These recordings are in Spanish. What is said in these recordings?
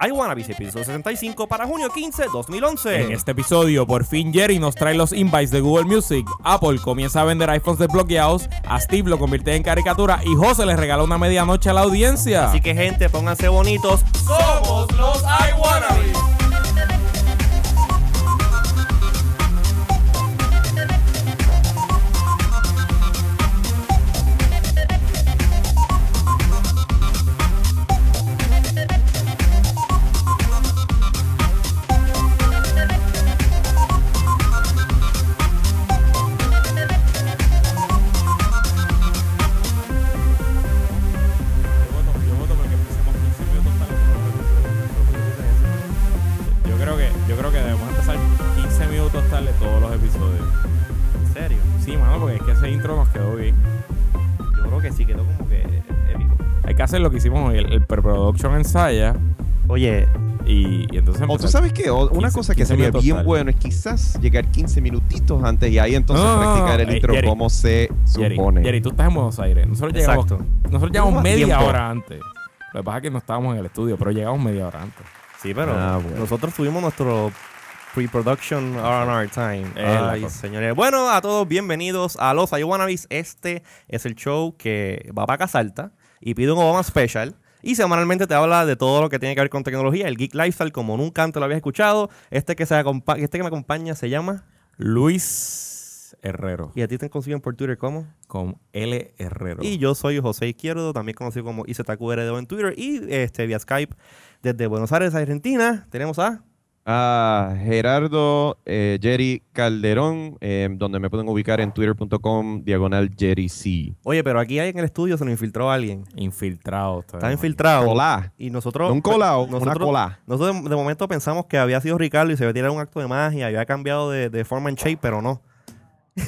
iWannabes, episodio 65 para junio 15, 2011. En este episodio, por fin Jerry nos trae los invites de Google Music. Apple comienza a vender iPhones desbloqueados. A Steve lo convierte en caricatura. Y José le regala una medianoche a la audiencia. Así que, gente, pónganse bonitos. Somos los iWannabes. Yo ensaya. Oye, Y, y entonces O tú sabes que una 15 cosa que 15 sería bien tarde. bueno es quizás llegar 15 minutitos antes y ahí entonces No, no, no, practicar no. el intro Jerry. como se supone. Jerry, tú estás en Buenos Aires. Nosotros llegamos, Exacto. nosotros llegamos media tiempo. hora antes. Lo que pasa es que no estábamos en el estudio, pero llegamos media hora antes. sí, pero Ah, bueno. nosotros tuvimos nuestro pre-production R&R time. La Ay, señores. Bueno, a todos, bienvenidos a Los iWannabes. Este es el show que va para Casalta y pide un Obama Special. Y semanalmente te habla de todo lo que tiene que ver con tecnología, el Geek Lifestyle, como nunca antes lo habías escuchado. Este que, se este que me acompaña se llama... Luis Herrero. Y a ti te consiguen por Twitter como... Con L Herrero. Y yo soy José Izquierdo, también conocido como IZQRDO en Twitter. Y este vía Skype desde Buenos Aires, Argentina. Tenemos a... a Gerardo eh, Jerry Calderón, eh, donde me pueden ubicar en twitter.com diagonal Jerry C. Oye, pero aquí hay en el estudio se nos infiltró alguien. Infiltrado. Está infiltrado. Hola. Y nosotros... No un colado, una nosotros- cola. Nosotros de, momento pensamos que había sido Ricardo y se había tirado un acto de magia, había cambiado de, de forma en shape, pero no.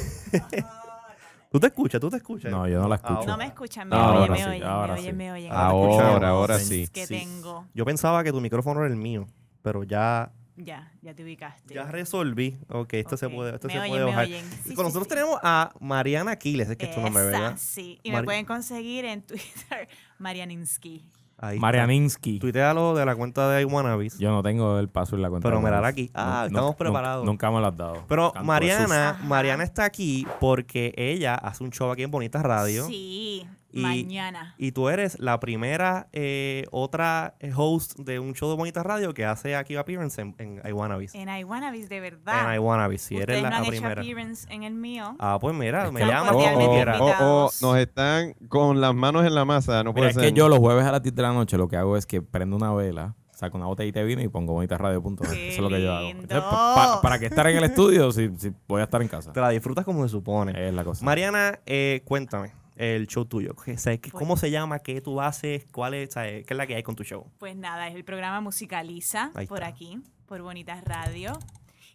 ¿Tú te escuchas? ¿Tú te escuchas? No, yo no la escucho. No me escuchan, me Ahora oyen, me sí, oyen, ahora me oyen, sí. me oyen. Ahora, ahora sí. que Sí. tengo. Yo pensaba que tu micrófono era el mío, pero ya, Ya, ya te ubicaste. ya resolví. Ok, esto se puede, esto Me se oyen, puede me bajar. Sí, con sí, nosotros sí. tenemos a Mariana Aquiles, es que es tu nombre, ¿verdad? Sí, y Mari- me pueden conseguir en Twitter, Marianinsky. Ahí. Marianinsky. Tuitealo de la cuenta de iWannabes. Yo no tengo el paso en la cuenta. Pero Buenos. aquí. Ah, estamos preparados. Nunca me lo has dado. Pero Mariana. Mariana está aquí porque ella hace un show aquí en Bonita Radio. Sí, Y- mañana. Y tú eres la primera eh, otra host de un show de Bonita Radio que hace aquí appearance en, en iWannabes. En iWannabes, de verdad. En iWannabes, si eres la, no han la hecho primera. appearance en el mío. Ah, pues mira, me Están llama Oh, cuando oh, quieras. oh, oh, invitados. nos están con las manos en la masa, no Mira, puede es ser. que yo los jueves a las 10 de la noche lo que hago es que prendo una vela, saco una botellita de vino y pongo bonitasradio.net. ¡Qué Eso es lo que yo hago. lindo! Entonces, pa- pa- ¿Para qué estar en el estudio si, si voy a estar en casa? Te la disfrutas como se supone. Es la cosa. Mariana, eh, cuéntame el show tuyo. ¿Qué- sabes qué- Pues- ¿Cómo se llama? ¿Qué tú haces? ¿Cuál es, ¿Qué es la que hay con tu show? Pues nada, es el programa Musicaliza por aquí, por Bonitas Radio.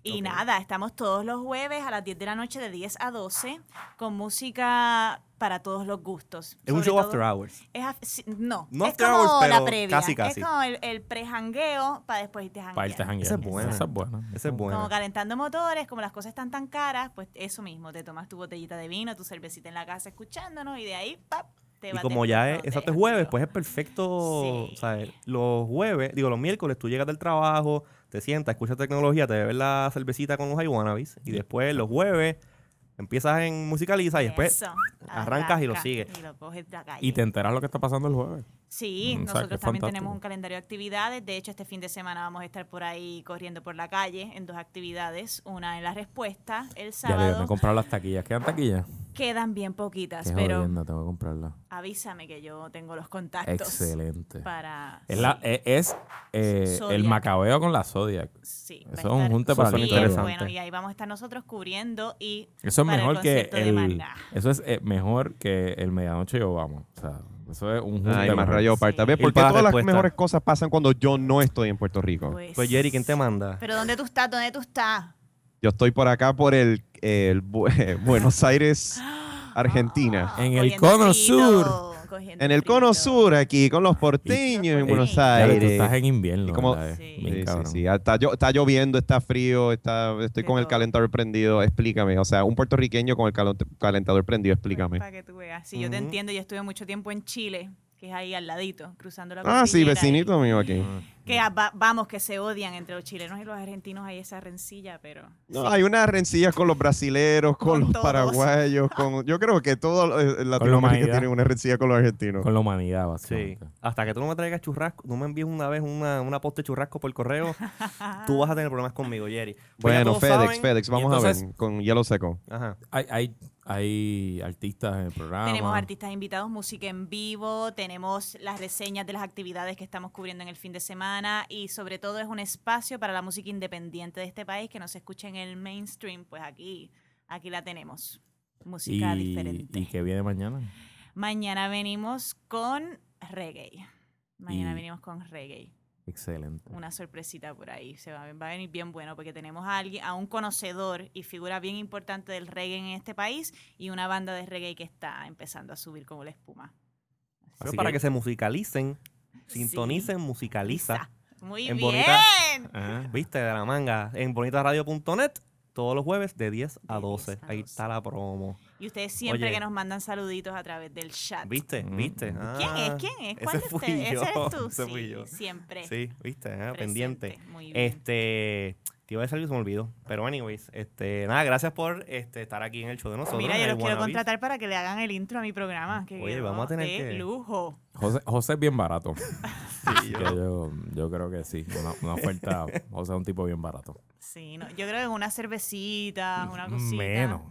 Y nada, estamos todos los jueves a las 10 de la noche de 10 a 12 con música para todos los gustos. Es un show after hours. Es af- sí, no, No es after como hours, la pero previa. casi, casi. Es como el, el pre-jangueo para después irte a janguear. Para irte a janguear. Esa es buena. Esa es buena. Ese es bueno. Como calentando motores, como las cosas están tan caras, pues eso mismo, te tomas tu botellita de vino, tu cervecita en la casa escuchándonos y de ahí, ¡pap! Te Y como ya es, exacto, es jueves, pues es perfecto, Sí. ¿sabes? Los jueves, digo, los miércoles tú llegas del trabajo, te sientas, escuchas tecnología, te bebes la cervecita con los iWannabes y después los jueves empiezas en Musicaliza y después Eso, arrancas y lo arranca sigues. Y lo coges de la calle. Y te enteras lo que está pasando el jueves. Sí, Mm, o sea, que nosotros también fantástico. tenemos un calendario de actividades. De hecho, este fin de semana vamos a estar por ahí corriendo por la calle en dos actividades. Una en la respuesta, el Ya sábado. me comprar las taquillas. ¿Quedan taquillas? Quedan bien poquitas, Qué pero tengo que comprarlas. avísame que yo tengo los contactos. Excelente. Para. Es, la, sí, es, es, eh, el macabeo con la Zodiac. sí, eso es un junte para bien interesante. Bueno, y ahí vamos a estar nosotros cubriendo y. Eso es el mejor que el. Eso es eh, mejor que el medianoche yo vamos. O sea, eso es un. Ay, más rayo aparte. ¿Ves Sí. por qué todas las mejores cosas pasan cuando yo no estoy en Puerto Rico? Pues Jerry, ¿quién te manda? Pero ¿dónde tú estás? ¿Dónde tú estás? Yo estoy por acá por el, el Bu- Buenos Aires, Argentina. En el cono sur. Cogiendo En el cono sur, aquí, con los porteños en Sí. Buenos Ya, tú Aires. estás en invierno. Sí. Sí, sí, Está, llo- está lloviendo, está frío, está, estoy con el calentador prendido. Explícame. O sea, un puertorriqueño con el calentador prendido, explícame. Para que tú veas. Sí, yo te entiendo. Yo estuve mucho tiempo en Chile que es ahí al ladito, cruzando la Ah, sí, vecinito mío aquí. Que ah, va- vamos, que se odian entre los chilenos y los argentinos, hay esa rencilla, pero... No, hay unas rencillas con los brasileros, con, Con los todos. paraguayos, con yo creo que todo eh, Latinoamérica humanidad. tiene una rencilla con los argentinos. Con la humanidad, Sí. básicamente. Hasta que tú no me traigas churrasco, no me envíes una vez una, una posta de churrasco por correo, tú vas a tener problemas conmigo, Jerry. Pues bueno, FedEx, saben- FedEx, vamos a ver, con hielo seco. Ajá. Hay, hay, hay artistas en el programa. Tenemos artistas invitados, música en vivo, tenemos las reseñas de las actividades que estamos cubriendo en el fin de semana y sobre todo es un espacio para la música independiente de este país que no se escucha en el mainstream, pues aquí, aquí la tenemos. Música y, diferente. y que viene mañana. Mañana venimos con reggae. Mañana Y- venimos con reggae. Excelente. Una sorpresita por ahí. Se va, va a venir bien bueno porque tenemos a alguien, a un conocedor y figura bien importante del reggae en este país y una banda de reggae que está empezando a subir como la espuma. Pero para que- se musicalicen, Sí. sintonicen, musicaliza. Muy En bien. bonita-. ¿Viste? De la manga. En bonitaradio.net, todos los jueves de 10 a De 12. 10 a Ahí 12. está la promo. Y ustedes siempre Oye. que nos mandan saluditos a través del chat. ¿Viste? Mm. ¿Viste? ¿Quién es? Ah, ¿Quién es? ¿Cuál ese de fui ustedes? yo, ¿Ese eres tú? ese sí, fui yo. siempre. Sí, ¿viste? Ah, pendiente. Muy bien. Este, te iba a decir algo y se me olvidó. Pero anyways, este, nada, gracias por este, estar aquí en el show de nosotros. Mira, yo los quiero contratar para que le hagan el intro a mi programa. Que Oye, quedó vamos a tener de que- lujo. José, José es bien barato. Sí, Que yo- yo, yo creo que sí. Una, una oferta. José es un tipo bien barato. Sí, no, yo creo que en una cervecita, una cosita. Menos.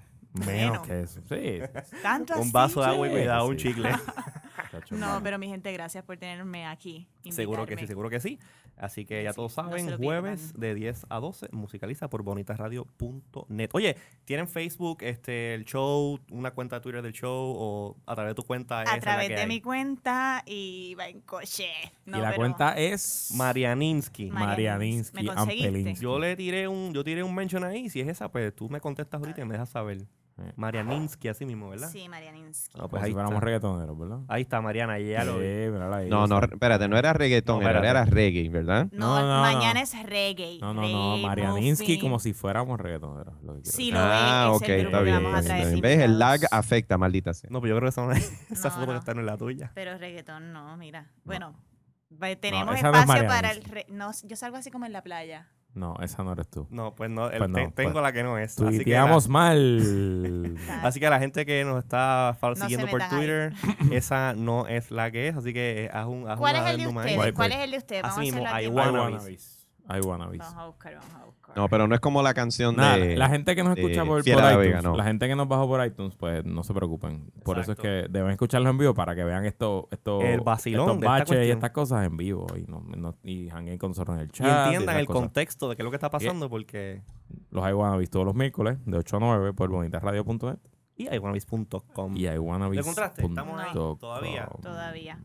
Menos Menos. que eso. Sí. Tanto un así, vaso de agua y Sí, cuidado, un sí. chicle. Chacho, No, pero mi gente, gracias por tenerme aquí. seguro que sí, seguro que sí. Así que ya Sí, todos saben, jueves de 10 a 12, musicaliza por bonitasradio.net. Oye, ¿tienen Facebook, este, el show, una cuenta de Twitter del show o a través de tu cuenta? A través que de hay? mi cuenta y va en coche. No, y la pero cuenta es Marianinsky. Ma- Marianinsky. Ampelinsky. Yo le tiré un, yo tiré un mention ahí, si es esa, pues tú me contestas ahorita y me dejas saber. Eh. Marianinsky, así mismo, ¿verdad? Sí, Marianinsky. Ah, Como pues si ahí fuéramos está. reggaetoneros, ¿verdad? Ahí está Mariana, y ya lo vi. No, no, espérate, no era reggaetón, No, era, reggae, ¿verdad? No, No, no, mañana no. es reggae. No, no, no. Marianinsky como si fuéramos reggaetoneros. lo que Sí, lo ah, es, ok, el está bien. vamos a bien. ¿Ves? El lag afecta, maldita sea. No, pero yo creo que esa, no esa No, foto que no. está no es la tuya. Pero reggaetón no, mira. Bueno, va- tenemos no espacio para el... No, yo salgo así como en la playa. No, esa no eres tú. No, pues no, el- Pues no, te- tengo pues, la que no es. Así que, la, mal. así que la gente que nos está No siguiendo por ahí. Twitter, esa no es la que es, así que haz un haz ¿Cuál una es el de ustedes? Guay, ¿Cuál pues. es el de ustedes? Vamos Así a hacerlo mismo, aquí. I I wanna. I. Vamos a buscar, vamos a buscar. No, pero no es como la canción Nada, de... la gente que nos escucha por, iTunes, Vega, no. la gente que nos bajó por iTunes, pues no se preocupen. Por eso es que deben escucharlo en vivo para que vean esto, esto, El vacilón estos de esta baches y cuestión. estas cosas en vivo y, no, no- y jangueen con nosotros en el Y chat. entiendan esas el cosas. contexto de qué es lo que está pasando, porque... Los iWannabes todos los miércoles de 8 a 9 por bonitasradio.net Y iwanabis.com. y iWannabes. ¿Le encontraste? Estamos ahí todavía. Todavía.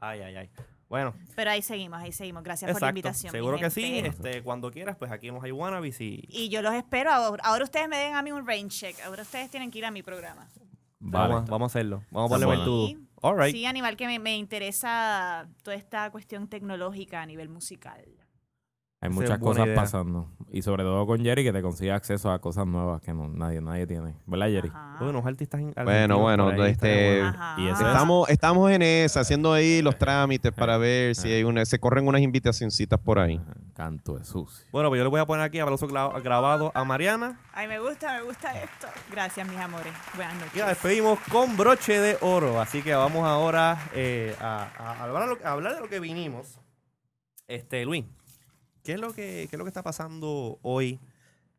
Ay, ay, ay. Bueno, Pero ahí seguimos, ahí seguimos. Gracias por la invitación. Seguro que sí. Este, cuando quieras, pues aquí hemos iWannabis y... Y yo los espero. Ahora, ahora ustedes me den a mí un rain check. Ahora ustedes tienen que ir a mi programa. Vamos, a- vamos a hacerlo. Vamos a ponerle todo. All right. Sí, Aníbal, que me, me interesa toda esta cuestión tecnológica a nivel musical. Hay Esa muchas cosas idea. pasando. Y sobre todo con Jerry que te consigue acceso a cosas nuevas que no, nadie, nadie tiene. ¿Verdad, Jerry? Ajá. Unos artistas Bueno, bueno, este- bueno. Ajá. y Estamos, estamos en esa, haciendo ahí los trámites para ver si eh. hay una, se corren unas invitacioncitas por ahí. Canto de sucio. Bueno, pues yo le voy a poner aquí gra- grabado a Mariana. Ay, me gusta, me gusta esto. Gracias, mis amores. Buenas noches. Y la despedimos con broche de oro. Así que vamos ahora eh, a, a hablar, lo- a hablar de lo que vinimos. Este, Luis, ¿qué es lo que, qué es lo que está pasando hoy?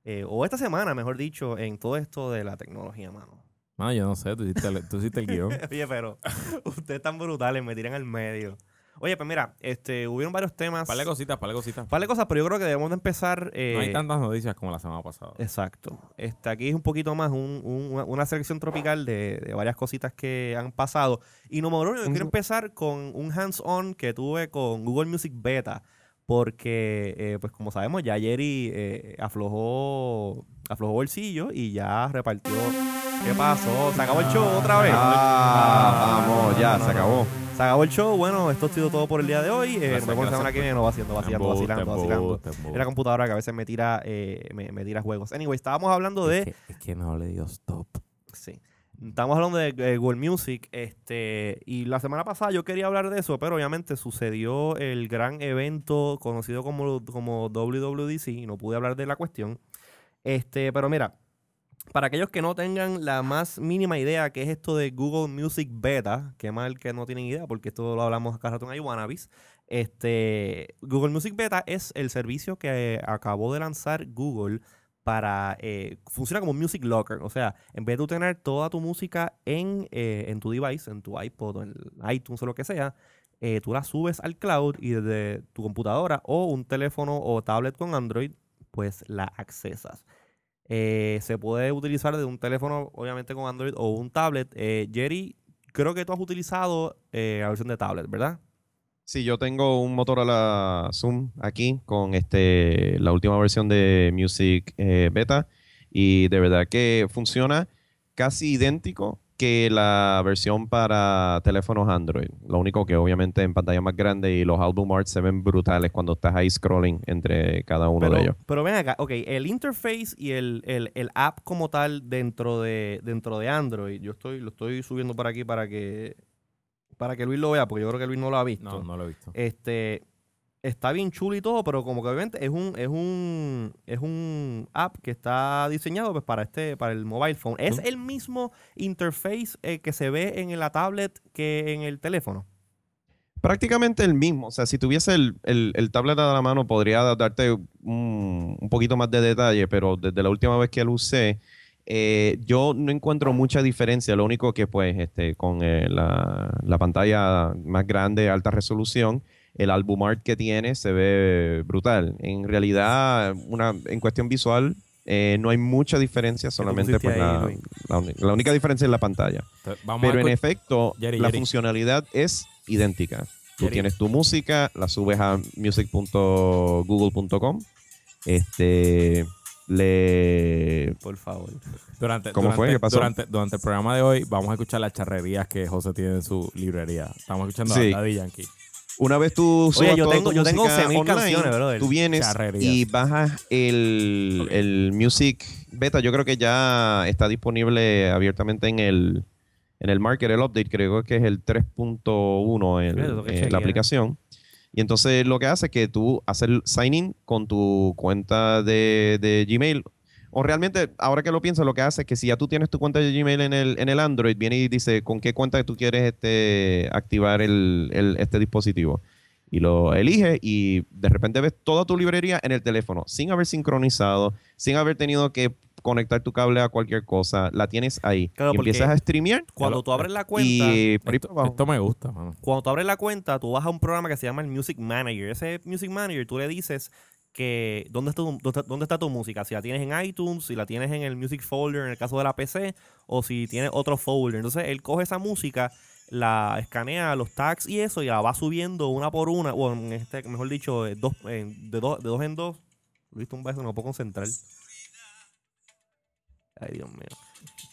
eh, o esta semana, mejor dicho, en todo esto de la tecnología, mano. No, yo no sé, tú hiciste el, tú hiciste el guion. Oye, pero ustedes tan brutales, me tiran al medio. Oye, pues mira, este, hubieron varios temas. Par de cositas, par de cositas. par de cosas, pero yo creo que debemos de empezar. No eh, hay tantas noticias como la semana pasada. Exacto. Este, aquí es un poquito más un- un- una- selección tropical de, de varias cositas que han pasado. Y número uno, yo quiero empezar con un hands-on que tuve con Google Music Beta. Porque, eh, pues como sabemos, ya Jerry eh, aflojó, aflojó bolsillo y ya repartió. ¿Qué pasó? ¿Se acabó el show otra vez? Ah, vamos, ya, se acabó. Se acabó el show. Bueno, esto ha sido todo por el día de hoy. Eh, nos vemos la semana que viene. No va haciendo, vacilando, vacilando, vacilando. Es la computadora que a veces me tira, eh, me, me tira juegos. Anyway, estábamos hablando de... Es que, es que no le dio stop. Sí. Estamos hablando de Google Music, este, y la semana pasada yo quería hablar de eso, pero obviamente sucedió el gran evento conocido como, como WWDC y no pude hablar de la cuestión. Este, pero mira, para aquellos que no tengan la más mínima idea qué es esto de Google Music Beta, que mal que no tienen idea, porque esto lo hablamos acá rato en iWannabes, este, Google Music Beta es el servicio que acabó de lanzar Google para... Eh, funciona como Music Locker, o sea, en vez de tener toda tu música en, eh, en tu device, en tu iPod o en iTunes o lo que sea, eh, tú la subes al cloud y desde tu computadora o un teléfono o tablet con Android, pues la accesas. Eh, se puede utilizar de un teléfono, obviamente con Android o un tablet. Jerry, creo que tú has utilizado la versión de tablet, ¿verdad? Sí, yo tengo un Motorola Zoom aquí con este la última versión de Music eh, Beta y de verdad que funciona casi idéntico que la versión para teléfonos Android. Lo único que obviamente en pantalla más grande y los album arts se ven brutales cuando estás ahí scrolling entre cada uno pero, de ellos. Pero ven acá, ok, el interface y el, el- el app como tal dentro de, dentro de Android, yo estoy, lo estoy subiendo por aquí para que, para que Luis lo vea, porque yo creo que Luis no lo ha visto. No, no lo he visto. Este está bien chulo y todo, pero como que obviamente es un es un es un app que está diseñado pues para este para el mobile phone. Es el mismo interface eh, que se ve en la tablet que en el teléfono. Prácticamente el mismo. O sea, si tuviese el, el, el tablet a la mano, podría darte un, un poquito más de detalle, pero desde la última vez que lo usé, eh, yo no encuentro mucha diferencia. Lo único que, pues, este, con eh, la, la pantalla más grande, alta resolución, el album art que tiene se ve brutal. En realidad, una, en cuestión visual, eh, no hay mucha diferencia, solamente pues, ahí, la, única diferencia es la pantalla. Vamos Pero en efecto, Jerry, la Jerry. funcionalidad es idéntica. Tú Jerry. tienes tu música, la subes a music.google.com. Este le Por favor. Durante, ¿Cómo durante, fue? ¿Qué pasó? Durante, durante el programa de hoy vamos a escuchar las charrerías que José tiene en su librería. Estamos escuchando Sí. a Daddy Yankee. una vez tú subas yo toda tengo- tu yo tengo música 11.000 online, canciones, brother. Tú vienes Charrerías. y bajas el, Ok. el Music Beta. Yo creo que ya está disponible abiertamente en el en el market, el update, creo que es el 3.1 en, en la aplicación. Y entonces lo que hace es que tú haces el sign in con tu cuenta de, de Gmail. O realmente, ahora que lo pienso, lo que hace es que si ya tú tienes tu cuenta de Gmail en el, en el Android, viene y dice con qué cuenta tú quieres este, activar el, el- este dispositivo. Y lo eliges y de repente ves toda tu librería en el teléfono, sin haber sincronizado, sin haber tenido que conectar tu cable a cualquier cosa. La tienes ahí. Claro, y empiezas a streamear. Cuando tú abres la cuenta, Y por ahí Esto, me gusta, mano. cuando tú abres la cuenta, tú vas a un programa que se llama el Music Manager. Ese Music Manager, tú le dices que dónde está, tu, dónde está- dónde está tu música. Si la tienes en iTunes, si la tienes en el Music Folder, en el caso de la PC, o si tienes otro folder. Entonces, él coge esa música, la escanea, los tags y eso, y la va subiendo una por una, o en este, mejor dicho, eh, dos, en- de, dos, de dos en dos. Viste un beso, no me puedo concentrar. Ay, Dios mío.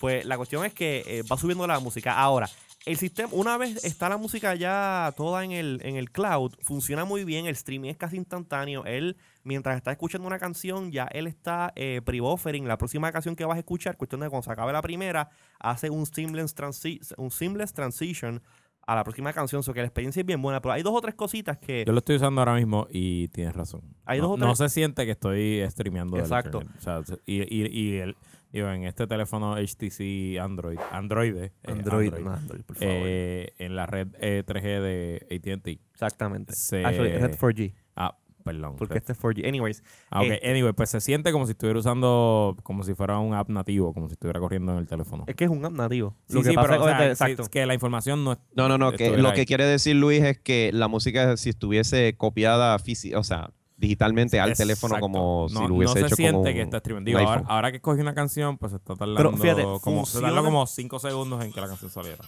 Pues la cuestión es que eh, va subiendo la música. Ahora, el sistema, una vez está la música ya toda en el, en el cloud, funciona muy bien, el streaming es casi instantáneo. Él, mientras está escuchando una canción, ya él está eh, pre-buffering la próxima canción que vas a escuchar, cuestión de cuando se acabe la primera, hace un seamless, transi- un seamless transition a la próxima canción, o que la experiencia es bien buena, pero hay dos o tres cositas que... Yo lo estoy usando ahora mismo y tienes razón. Hay no, dos o no tres- se siente que estoy streameando Exacto. internet. O sea, se- y, y, y el, digo, en este teléfono HTC Android, Android, eh, Android, Android, no, Android, por favor. eh, en la red eh, 3G de AT&T. Exactamente. se- Actually, red 4G, Ah, perdón. porque este es 4G. Anyways, Ah, ok. eh, Anyway, pues se siente como si estuviera usando, como si fuera un app nativo, como si estuviera corriendo en el teléfono. es que es un app nativo. Sí, Lo que sí, pasa pero, o es exacto. que la información no es... No, no, no. Que lo que ahí. quiere decir Luis es que la música, si estuviese copiada física, o sea, digitalmente al teléfono como no, si lo hubiese no se hecho siente que está streaming. Digo, ahora, que escogí una canción, pues está tardando fíjate, como, se tarda funciona- como 5 segundos en que la canción saliera.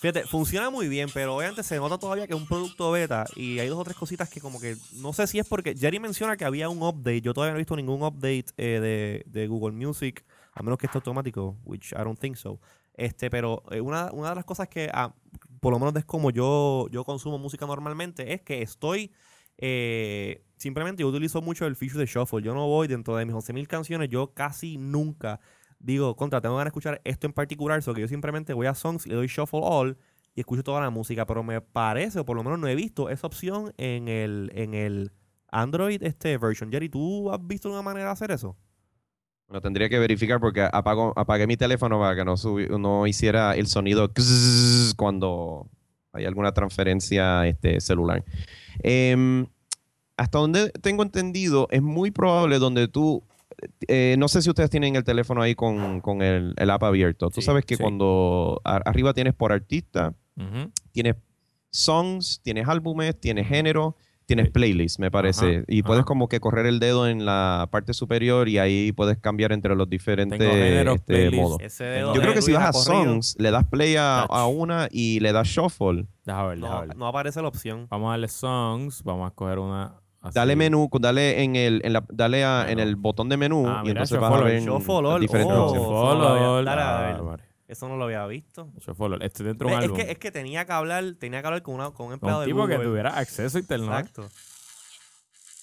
Fíjate, funciona muy bien, pero obviamente se nota todavía que es un producto beta y hay dos o tres cositas que como que no sé si es porque Jerry menciona que había un update. Yo todavía no he visto ningún update eh, de, de Google Music, a menos que esté automático, which I don't think so. Este, pero eh, una, una de las cosas que, ah, por lo menos es como yo, yo consumo música normalmente, es que estoy eh, simplemente yo utilizo mucho el feature de shuffle. Yo no voy dentro de mis 11.000 canciones, yo casi nunca digo, contra, tengo ganas de escuchar esto en particular, so que yo simplemente voy a Songs, le doy Shuffle All y escucho toda la música, pero me parece, o por lo menos no he visto esa opción en el, en el Android este version. Jerry, ¿tú has visto una manera de hacer eso? Lo tendría que verificar porque apago, apagué mi teléfono para que no, subi- no hiciera el sonido cuando hay alguna transferencia este, celular. Em, hasta donde tengo entendido, es muy probable donde tú, eh, no sé si ustedes tienen el teléfono ahí con, con el, el app abierto. Tú Sí, sabes que sí. cuando a- arriba tienes por artista, tienes songs, tienes álbumes, tienes género, tienes Sí. playlists, me parece. Ajá, y puedes ajá. como que correr el dedo en la parte superior y ahí puedes cambiar entre los diferentes este, modos. Ese Yo dedo Yo de creo que si vas a songs, le das play a, una y le das shuffle. Deja ver, deja No, ver. no aparece la opción. Vamos a darle songs. Vamos a escoger una. así. Dale menú, dale en el, en la, dale a- en el botón de menú Ah, y mira, entonces vas a ver diferentes oh. opciones. Follow. dale, a ver. Eso no lo había visto. Este dentro de un Es álbum. que, es que tenía que hablar, tenía que hablar con, una, con un Con empleado un de tipo que Google. tuviera acceso a internet. Exacto.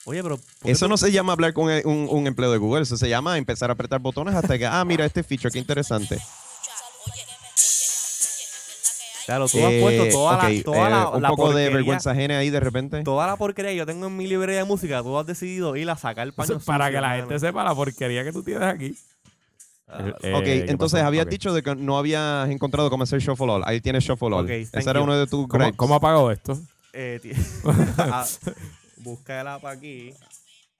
Oye, pero ¿por qué Eso tú- no se llama hablar con el- un, un empleo de Google, eso se llama empezar a apretar botones hasta que, ah, mira este feature, qué interesante. Claro, tú has Eh, puesto toda la, toda eh, la, un la poco de vergüenza ajena ahí de repente. Toda la porquería que yo tengo en mi librería de música, tú has decidido ir a sacar Eso paños es para que la mano. gente sepa la porquería que tú tienes aquí. Ah, Eh, Ok, ¿qué entonces habías dicho de que no habías encontrado cómo hacer Shuffle All. Ahí tienes Shuffle All. Ok, Ese era you. uno de tus ¿Cómo, gripes. cómo apago esto? eh, Ah, busca el app aquí.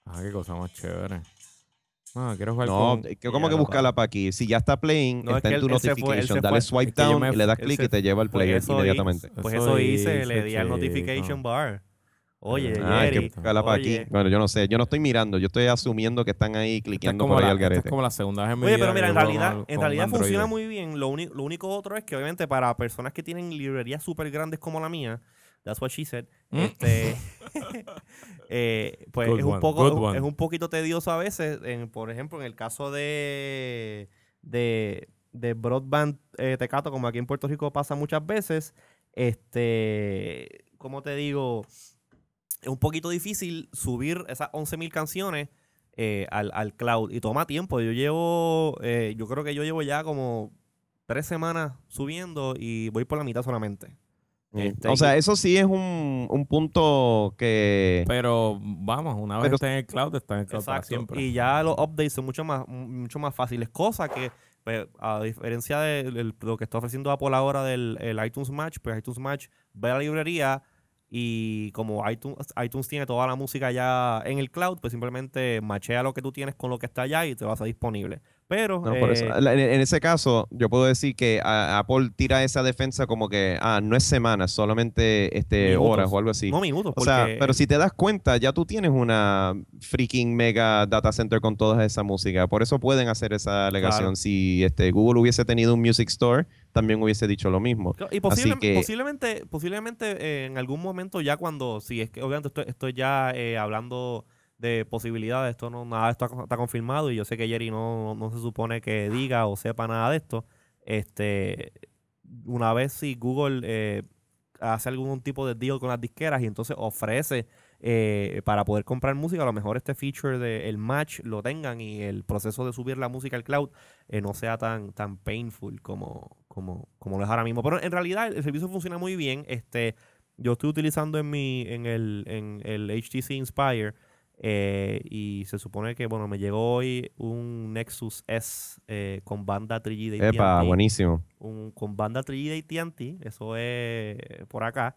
Ah, qué cosa más chévere. Ah, quiero jugar No, con... ¿cómo Ya que buscarla para aquí? Si ya está playing, No, está en tu fue- notification. Dale swipe Es que yo down me- y le das clic y te lleva al Pues player eso inmediatamente. hice, pues Eso hice, le di al notification bar. Oye, Ah, Ah, hay que Jerry, buscarla para aquí. oye. Bueno, yo no sé. Yo no estoy mirando. Yo estoy asumiendo que están ahí es, cliqueando como por ahí la, al es garete. como la segunda vez en mi Oye, vida pero que mira, en realidad, con- en realidad funciona muy bien. Lo, uni- lo único otro es que obviamente para personas que tienen librerías súper grandes como la mía, that's what she said, Mm. este, eh, pues Good es un poco es un poquito tedioso a veces. En, por ejemplo, en el caso de de, de broadband eh, tecato, como aquí en Puerto Rico pasa muchas veces, este, como te digo, es un poquito difícil subir esas 11.000 canciones eh, al, al cloud y toma tiempo. Yo llevo, eh, yo creo que yo llevo ya como tres semanas subiendo y voy por la mitad solamente. Sí. Este, O sea, eso sí es un, un punto que... Pero vamos, una vez Pero- está en el cloud, está en el cloud para Exacto. siempre. Y ya los updates son mucho más, mucho más fáciles. Cosa que, pues, a diferencia de lo que está ofreciendo Apple ahora del el iTunes Match, pues iTunes Match ve a la librería y como iTunes, iTunes tiene toda la música ya en el cloud, pues simplemente machea lo que tú tienes con lo que está allá y te va a disponible. Pero, No, por eso. eh, En, en ese caso, yo puedo decir que a- Apple tira esa defensa como que, ah, no es semanas, solamente este, Minutos. horas o algo así. no minutos, o porque sea, pero si te das cuenta, ya tú tienes una freaking mega data center con toda esa música. Por eso pueden hacer esa alegación. Claro. Si este, Google hubiese tenido un Music Store, también hubiese dicho lo mismo. Y posible- Así que- posiblemente, posiblemente eh, en algún momento ya cuando, si es que obviamente estoy, estoy ya eh, hablando de posibilidades, esto no, nada de esto está, confirmado y yo sé que Jerry no, no se supone que diga o sepa nada de esto. Este, una vez si Google eh, hace algún tipo de deal con las disqueras y entonces ofrece eh, para poder comprar música, a lo mejor este feature del match lo tengan y el proceso de subir la música al cloud eh, no sea tan, tan painful como, como, como lo es ahora mismo. Pero en realidad el, el servicio funciona muy bien. Este, yo estoy utilizando en mi, en el, en el HTC Inspire. Eh, y se supone que bueno me llegó hoy un Nexus S eh, con banda 3G de Epa, buenísimo. un, con banda 3G de AT&T, eso es por acá.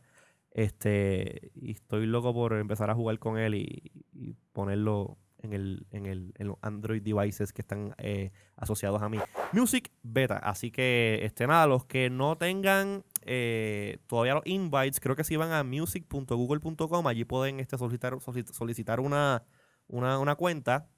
Este, y estoy loco por empezar a jugar con él y, y ponerlo en el, en el en los Android devices que están eh, asociados a mí. Music Beta, así que este nada, los que no tengan eh, todavía los invites, creo que si van a music.google.com, allí pueden este, solicitar, solic- solicitar una, una, una cuenta.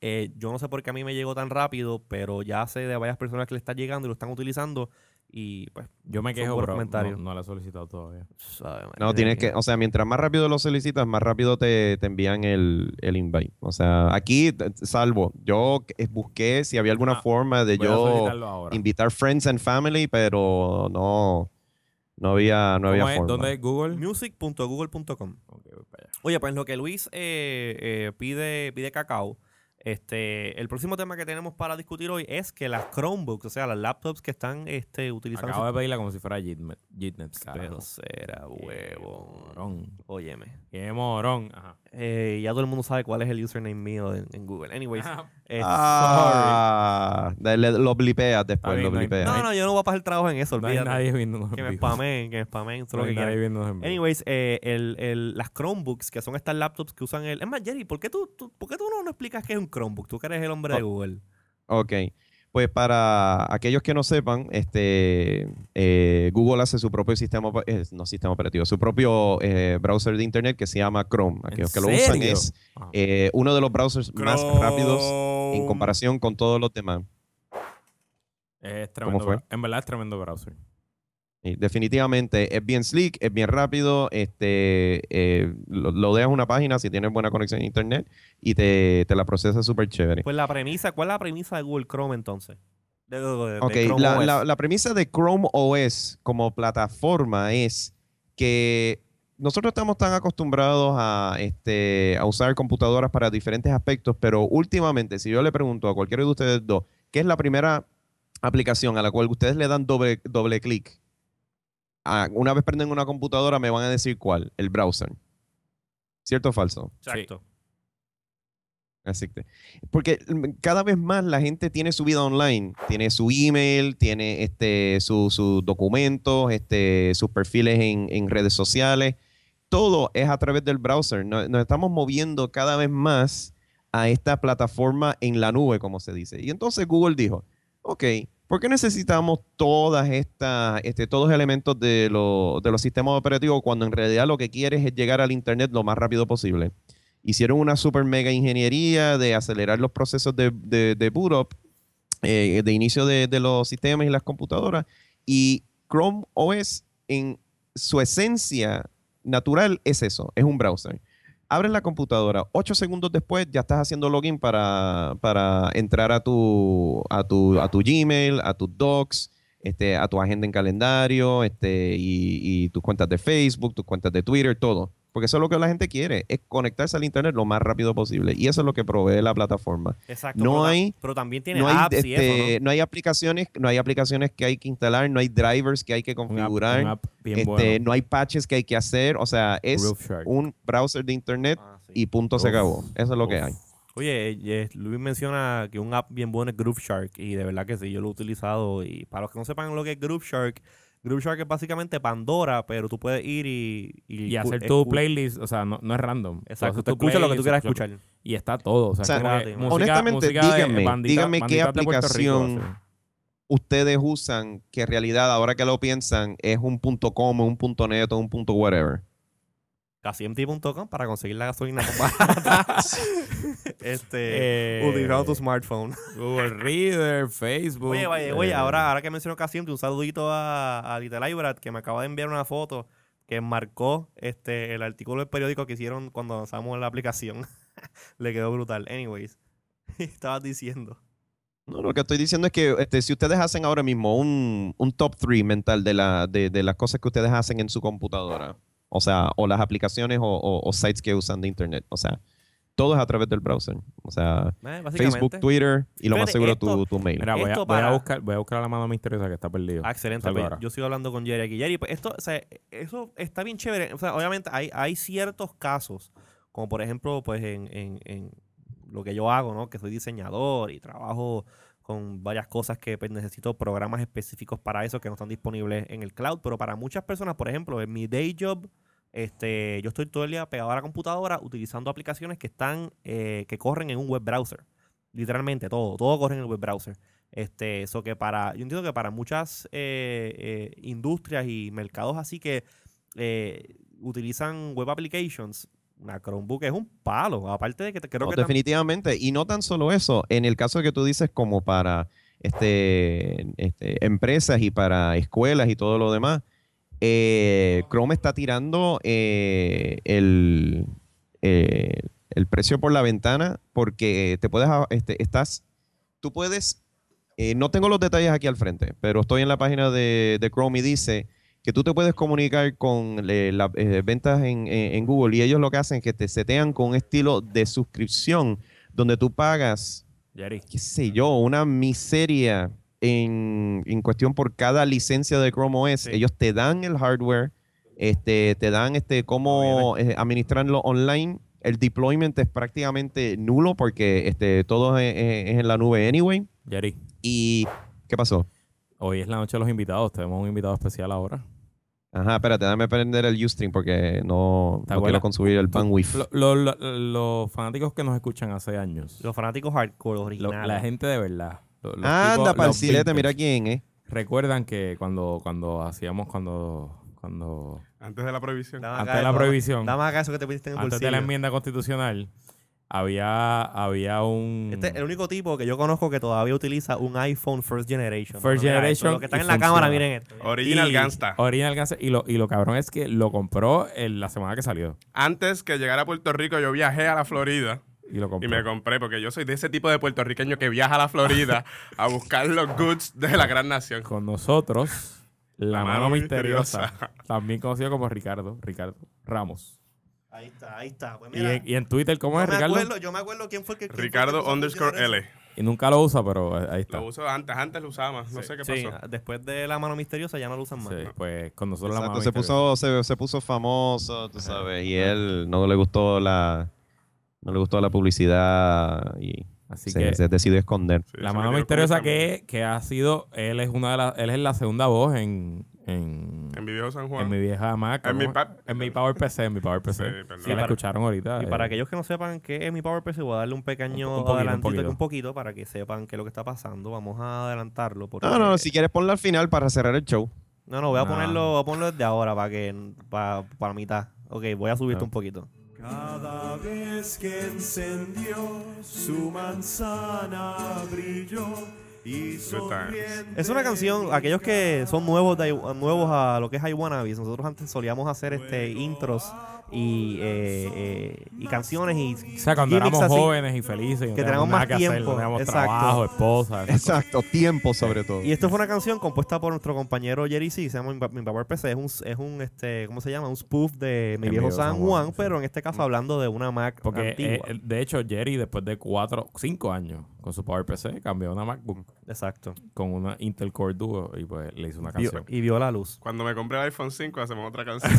Eh, yo no sé por qué a mí me llegó tan rápido, pero ya sé de varias personas que le están llegando y lo están utilizando. Y pues, Yo me quejo, pero no, comentarios. no la he solicitado todavía. sabe, No, tienes que, o sea, mientras más rápido lo solicitas, más rápido te, te envían el, el invite. O sea, aquí, salvo, yo eh, busqué si había alguna Ah, forma de yo invitar friends and family, pero no, no había, no había forma. ¿Dónde es Google? Music.google.com. Ok, voy para allá. Oye, pues lo que Luis eh, eh, pide, pide cacao. Este, el próximo tema que tenemos para discutir hoy es que las Chromebooks, o sea, las laptops que están este, utilizando. Acabo de pedirla como si fuera Jitnet. Jitnet, Pero será huevo. Óyeme. Qué morón. Ajá. Eh, ya todo el mundo sabe cuál es el username mío en, en Google. Anyways. eh, Ah, dale, lo blipeas después, bien, lo no blipeas. No, no, yo no voy a pasar el trabajo en eso, No hay olvídate. nadie viéndonos que me spamen, que me spamen, todo No lo que nadie quieran. Anyways, eh, el, el- las Chromebooks, que son estas laptops que usan el... Es más, Jerry, ¿por qué tú, tú- ¿por qué tú no nos explicas qué es un Chromebook? Tú que eres el hombre de. Google. Ok. Pues para aquellos que no sepan, este, eh, Google hace su propio sistema, eh, no sistema operativo, su propio eh, browser de internet que se llama Chrome. Aquellos que lo usan es Ajá. eh, uno de los browsers más rápidos en comparación con todos los demás. Es tremendo. fue? En verdad es tremendo browser. Y definitivamente es bien slick, es bien rápido, este, eh, lo, lo dejas una página si tienes buena conexión a internet y te, te la procesa súper chévere. Pues la premisa, ¿cuál es la premisa de Google Chrome entonces? De, de- de- de Ok, Chrome la, OS. la- la premisa de Chrome OS como plataforma es que nosotros estamos tan acostumbrados a, este, a usar computadoras para diferentes aspectos, pero últimamente, si yo le pregunto a cualquiera de ustedes dos, ¿qué es la primera aplicación a la cual ustedes le dan doble, doble clic? Ah, una vez prenden una computadora, me van a decir cuál, el browser. ¿Cierto o falso? Exacto. Así que- porque cada vez más la gente tiene su vida online, tiene su email, tiene este, su- sus documentos, este, sus perfiles en, en redes sociales. Todo es a través del browser. Nos, nos estamos moviendo cada vez más a esta plataforma en la nube, como se dice. Y entonces Google dijo, ok, ¿por qué necesitamos todas estas, este, todos los elementos de, lo- de los sistemas operativos cuando en realidad lo que quieres es llegar al Internet lo más rápido posible? hicieron una super mega ingeniería de acelerar los procesos de boot up, eh, de inicio de, de los sistemas y las computadoras. Y Chrome OS en su esencia natural es eso, es un browser. Abres la computadora, ocho segundos después ya estás haciendo login para, para entrar a tu, a, tu, a tu Gmail, a tus docs, este, a tu agenda en calendario, este, y, y tus cuentas de Facebook, tus cuentas de Twitter, todo. Porque eso es lo que la gente quiere, es conectarse al Internet lo más rápido posible. Y eso es lo que provee la plataforma. Exacto. No pero, hay- pero también tiene No hay, apps y este, eso, no hay aplicaciones, no hay aplicaciones que hay que instalar, no hay drivers que hay que Un app- configurar, un app bien este, bueno. no hay patches que hay que hacer. O sea, es un browser de Internet. Ah, sí. y punto se acabó. Eso es lo que hay. Oye, eh, Luis menciona que un app bien bueno es Groove Shark y de verdad que sí, yo lo he utilizado y para los que no sepan lo que es Groove Shark, Groove Shark es básicamente Pandora, pero tú puedes ir y... Y hacer tu playlist, o sea, no, no es random. Exacto, tú tu escuchas lo que tú quieras escuchar. Y está todo. O sea, O sea, es como que gratis, música- honestamente, música díganme, bandita- díganme qué Rico, aplicación. Ustedes usan que en realidad, ahora que lo piensan, es un punto .com, un punto .net o un punto whatever. Casiempty.com para conseguir la gasolina más barata. este, Eh, utilizando tu smartphone. Google Reader, Facebook. Oye, oye, eh, oye, ahora, ahora que menciono Casiempty, un saludito a, a Little Ibrat que me acaba de enviar una foto que marcó este el artículo del periódico que hicieron cuando lanzamos la aplicación. Le quedó brutal. Anyways, estabas diciendo. No, lo que estoy diciendo es que este, si ustedes hacen ahora mismo un, un top 3 mental de, la, de, de las cosas que ustedes hacen en su computadora, o sea, o las aplicaciones o, o- o sites que usan de internet, o sea, todo es a través del browser. O sea, Eh. Facebook, Twitter y lo más seguro esto- tu, tu mail. Mira, voy a, voy a buscar, voy a buscar a la mano misteriosa que está perdido. Ah, excelente. Pues, yo sigo hablando con Jerry aquí. Jerry, pues esto, o sea, eso está bien chévere. O sea, obviamente hay, hay ciertos casos, como por ejemplo, pues en, en- en lo que yo hago, ¿no? Que soy diseñador y trabajo con varias cosas que pues, necesito programas específicos para eso que no están disponibles en el cloud. Pero para muchas personas, por ejemplo, en mi day job, este, yo estoy todo el día pegado a la computadora utilizando aplicaciones que están, eh, que corren en un web browser. Literalmente todo, todo corre en el web browser. Este, eso que para, yo entiendo que para muchas eh, eh, industrias y mercados así que eh, utilizan web applications, una Chromebook es un palo. Aparte de que creo No, que definitivamente. Y no tan solo eso, en el caso que tú dices como para este, este, empresas y para escuelas y todo lo demás, eh, Chrome está tirando eh, el, eh, el precio por la ventana porque te puedes, este, estás, tú puedes, no tengo los detalles aquí al frente, pero estoy en la página de, de Chrome y dice que tú te puedes comunicar con eh, las ventas en, en- en Google y ellos lo que hacen es que te setean con un estilo de suscripción donde tú pagas, Jerry. qué sé yo, una miseria en, en cuestión por cada licencia de Chrome OS. Sí. Ellos te dan el hardware, este, te dan este cómo eh, administrarlo online. El deployment es prácticamente nulo porque este, todo es, es- es en la nube anyway. Jerry, ¿Y qué pasó? hoy es la noche de los invitados. Tenemos un invitado especial ahora. Ajá, espérate, dame prender el Ustream porque no, ¿Te no quiero consumir el bandwidth. Lo- lo- lo- los fanáticos que nos escuchan hace años. Los fanáticos hardcore originales. la gente de verdad. los Anda, tipos- los parcilete, mira quién, ¿eh? Recuerdan que cuando, cuando hacíamos, cuando, cuando Antes de la prohibición. Dame antes acá de la prohibición. Dame acá eso que te pusiste en el antes de la enmienda constitucional, había, había un... Este es el único tipo que yo conozco que todavía utiliza un iPhone First Generation. First Mira Generation esto, Los que están en la cámara, miren esto. Original y- Gangsta. Original Gangsta. Y lo, y lo cabrón es que lo compró en la semana que salió. Antes que llegara a Puerto Rico, yo viajé a la Florida Y lo y me compré, porque yo soy de ese tipo de puertorriqueño que viaja a la Florida a buscar los goods de la gran nación. Con nosotros, la, La mano, mano misteriosa, misteriosa. también conocido como Ricardo, Ricardo Ramos. Ahí está, ahí está. Pues Y en, y en Twitter, ¿cómo yo es me Ricardo? acuerdo, yo me acuerdo quién fue el que... quién fue el que Ricardo underscore L. Y nunca lo usa, pero ahí está. Lo uso antes, antes lo usaba más. No sé qué Sí, pasó. después de la mano misteriosa ya no lo usan más. Sí, pues con nosotros la mano se misteriosa. puso, se, se puso famoso, tú sabes, y él no le gustó la no le gustó la publicidad y Así se, que se decidió esconder. Sí, la mano misteriosa que, que ha sido, él es una de las, él es la segunda voz en, en, En mi viejo San en Juan. mi vieja Mac. En mi en mi Power PC, en mi Power PC. Sí, Sí, perdón. la para- escucharon ahorita. Y eh, para aquellos que no sepan qué es mi PowerPC, voy a darle un pequeño Un po- un poquito, un adelantito poquito. un poquito para que sepan qué es lo que está pasando. Vamos a adelantarlo. Porque... No, no, si quieres ponlo al final para cerrar el show. No, no, voy a No. ponerlo, voy a ponerlo desde ahora para que para, para mitad. Ok, voy a subirte Ah. un poquito. Cada vez que encendió su manzana brilló. Es una canción, aquellos que son nuevos de, nuevos a lo que es I Wanna Be, nosotros antes solíamos hacer este intros y, eh, eh, y canciones y o sea, cuando éramos así. jóvenes y felices, y que teníamos tenemos más que hacer, tiempo, no teníamos exacto. trabajo, esposa. cosas. Exacto, tiempo sobre todo. Y esto fue una canción compuesta por nuestro compañero Jerry C, se llama Mi, Pa- Mi Power PC, es un, es un este, ¿cómo se llama? Un spoof de Mi Viejo San Juan, Juan, pero en este caso hablando de una Mac Porque, antigua. eh, de hecho, Jerry, después de cuatro, cinco años con su Power PC, cambió a una MacBook Exacto. con una Intel Core Duo y pues le hizo una Vio- canción. y vio la luz. Cuando me compré el iPhone 5, hacemos otra canción.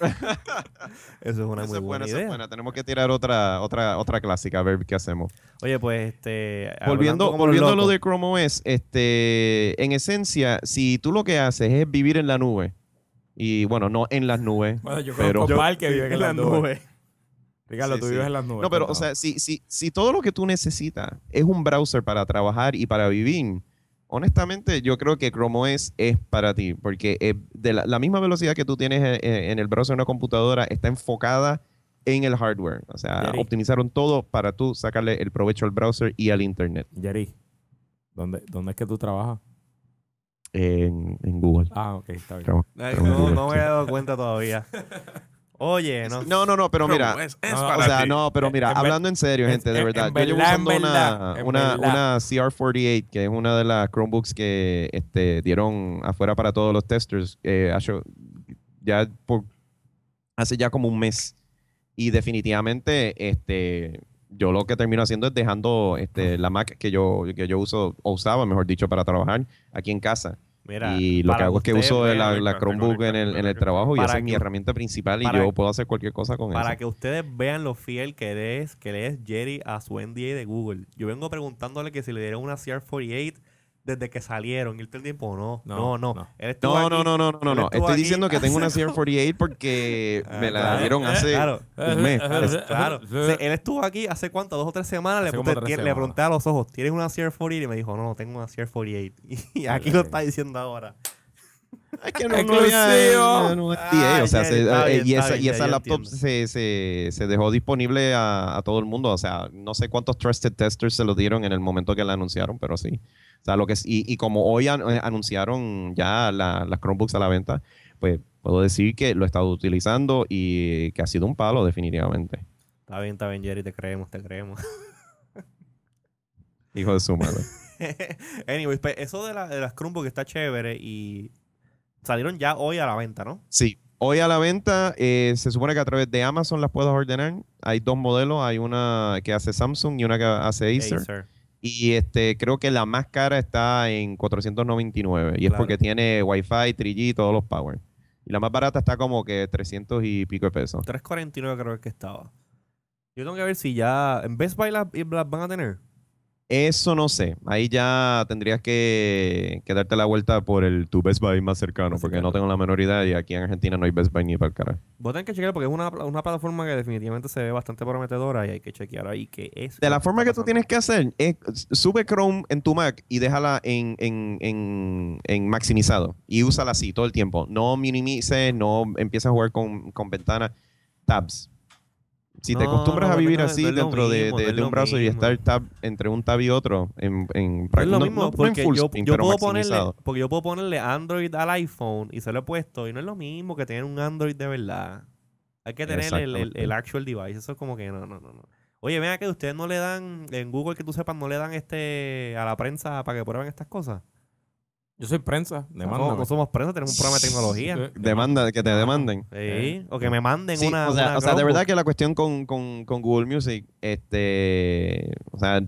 Eso es una Esa muy es buena, buena esa es idea. buena. Tenemos que tirar otra, otra, otra clásica a ver qué hacemos. Oye, pues este. Volviendo, volviendo a lo de Chrome OS, este, en esencia, si tú lo que haces es vivir en la nube, y bueno, no en las nubes, Bueno, yo pero... conozco par que viven en las nubes. Ricardo, Sí, tú sí. vives en las nubes. No, pero, o sea, si, si, si todo lo que tú necesitas es un browser para trabajar y para vivir, honestamente, yo creo que Chrome OS es para ti, porque eh, de la, la misma velocidad que tú tienes eh, eh, en el browser de una computadora está enfocada en el hardware. O sea, optimizaron todo para tú sacarle el provecho al browser y al internet Jerry, ¿dónde, ¿dónde es que tú trabajas? en, en Google. Ah, ok, está bien. Trabajo- trabajo no, Google, no me sí. he dado cuenta todavía. Oye, no. No, no, no, pero mira, es, es no, para o sea, ti. no, pero En- mira, en hablando en serio, en- gente, de verdad. yo llevo usando una, verdad, una, una CR48, que es una de las Chromebooks que este, dieron afuera para todos los testers, eh, hace- ya por, hace ya como un mes. Y definitivamente, este, yo lo que termino haciendo es dejando este, la Mac que yo, que yo uso, o usaba, mejor dicho, para trabajar aquí en casa. Mira, y lo que para hago es que uso la, la Chromebook en el, en el trabajo y Para esa es mi herramienta principal y para- yo puedo hacer cualquier cosa con Para eso. que ustedes vean lo fiel que le es, que le es Jerry a su NDA de Google. Yo vengo preguntándole que si le dieron una CR48 desde que salieron. Y él todo el tiempo, no, no, No, no. no. Él No, no, aquí- no, no, no, Estoy diciendo que tengo una hace- CR48 porque Ah, me la claro. dieron hace Claro. un mes. Claro. Él estuvo aquí hace cuánto, dos o tres semanas. Le tres pregunté a los ojos, ¿tienes una CR48? Y me dijo, no, no tengo una CR48. Y aquí lo está diciendo ahora. Es que no, no Exclusivo. había no, Ay, o sea, se- eh, bien, y esa, bien, y esa laptop se, se, se dejó disponible a, a todo el mundo. O sea, no sé cuántos trusted testers se lo dieron en el momento que la anunciaron, pero sí. O sea, lo que y, y como hoy an- eh, anunciaron ya la- las Chromebooks a la venta, pues puedo decir que lo he estado utilizando y que ha sido un palo definitivamente. Está bien, está bien, Jerry, te creemos, te creemos. Hijo de su madre. Anyways, pues, eso de, la- de las Chromebooks está chévere y salieron ya hoy a la venta, ¿no? Sí, Hoy a la venta, eh, se supone que a través de Amazon las puedes ordenar. Hay dos modelos, hay una que hace Samsung y una que hace Acer. Acer. Y este, creo que la más cara está en 499. Y es porque tiene Wi-Fi, 3G, todos los power. Y la más barata está como que 300 y pico de pesos. 349 creo que estaba. Yo tengo que ver si ya en Best Buy las, las van a tener. Eso no sé. Ahí ya tendrías que, que darte la vuelta por el tu Best Buy más cercano, porque no tengo la menor idea y aquí en Argentina no hay Best Buy ni para el carajo. Vos tenés que chequear porque es una, una plataforma que definitivamente se ve bastante prometedora y hay que chequear ahí qué es. De la forma que tú tienes que hacer es sube Chrome en tu Mac y déjala en, en, en, en maximizado y úsala así todo el tiempo. No minimices, no empieces a jugar con, con ventanas, tabs. Si te No, acostumbras no, a vivir no, así dentro de, mismo, de- un browser y estar tab entre un tab y otro en, en No es lo mismo porque full yo, screen, yo pero puedo ponerle, porque yo puedo ponerle Android al iPhone y se lo he puesto y no es lo mismo que tener un Android de verdad. Hay que tener el, el, actual device. Eso es como que no, no, no, no. Oye, vea que ustedes no le dan, en Google que tú sepas, no le dan este a la prensa para que prueben estas cosas. Yo soy prensa, No, demándame. no somos prensa, tenemos un programa de tecnología. Demanda, que te demanden. Sí, o que me manden Sí, una. o sea, una o sea, de verdad que la cuestión con, con- con Google Music, este, o sea,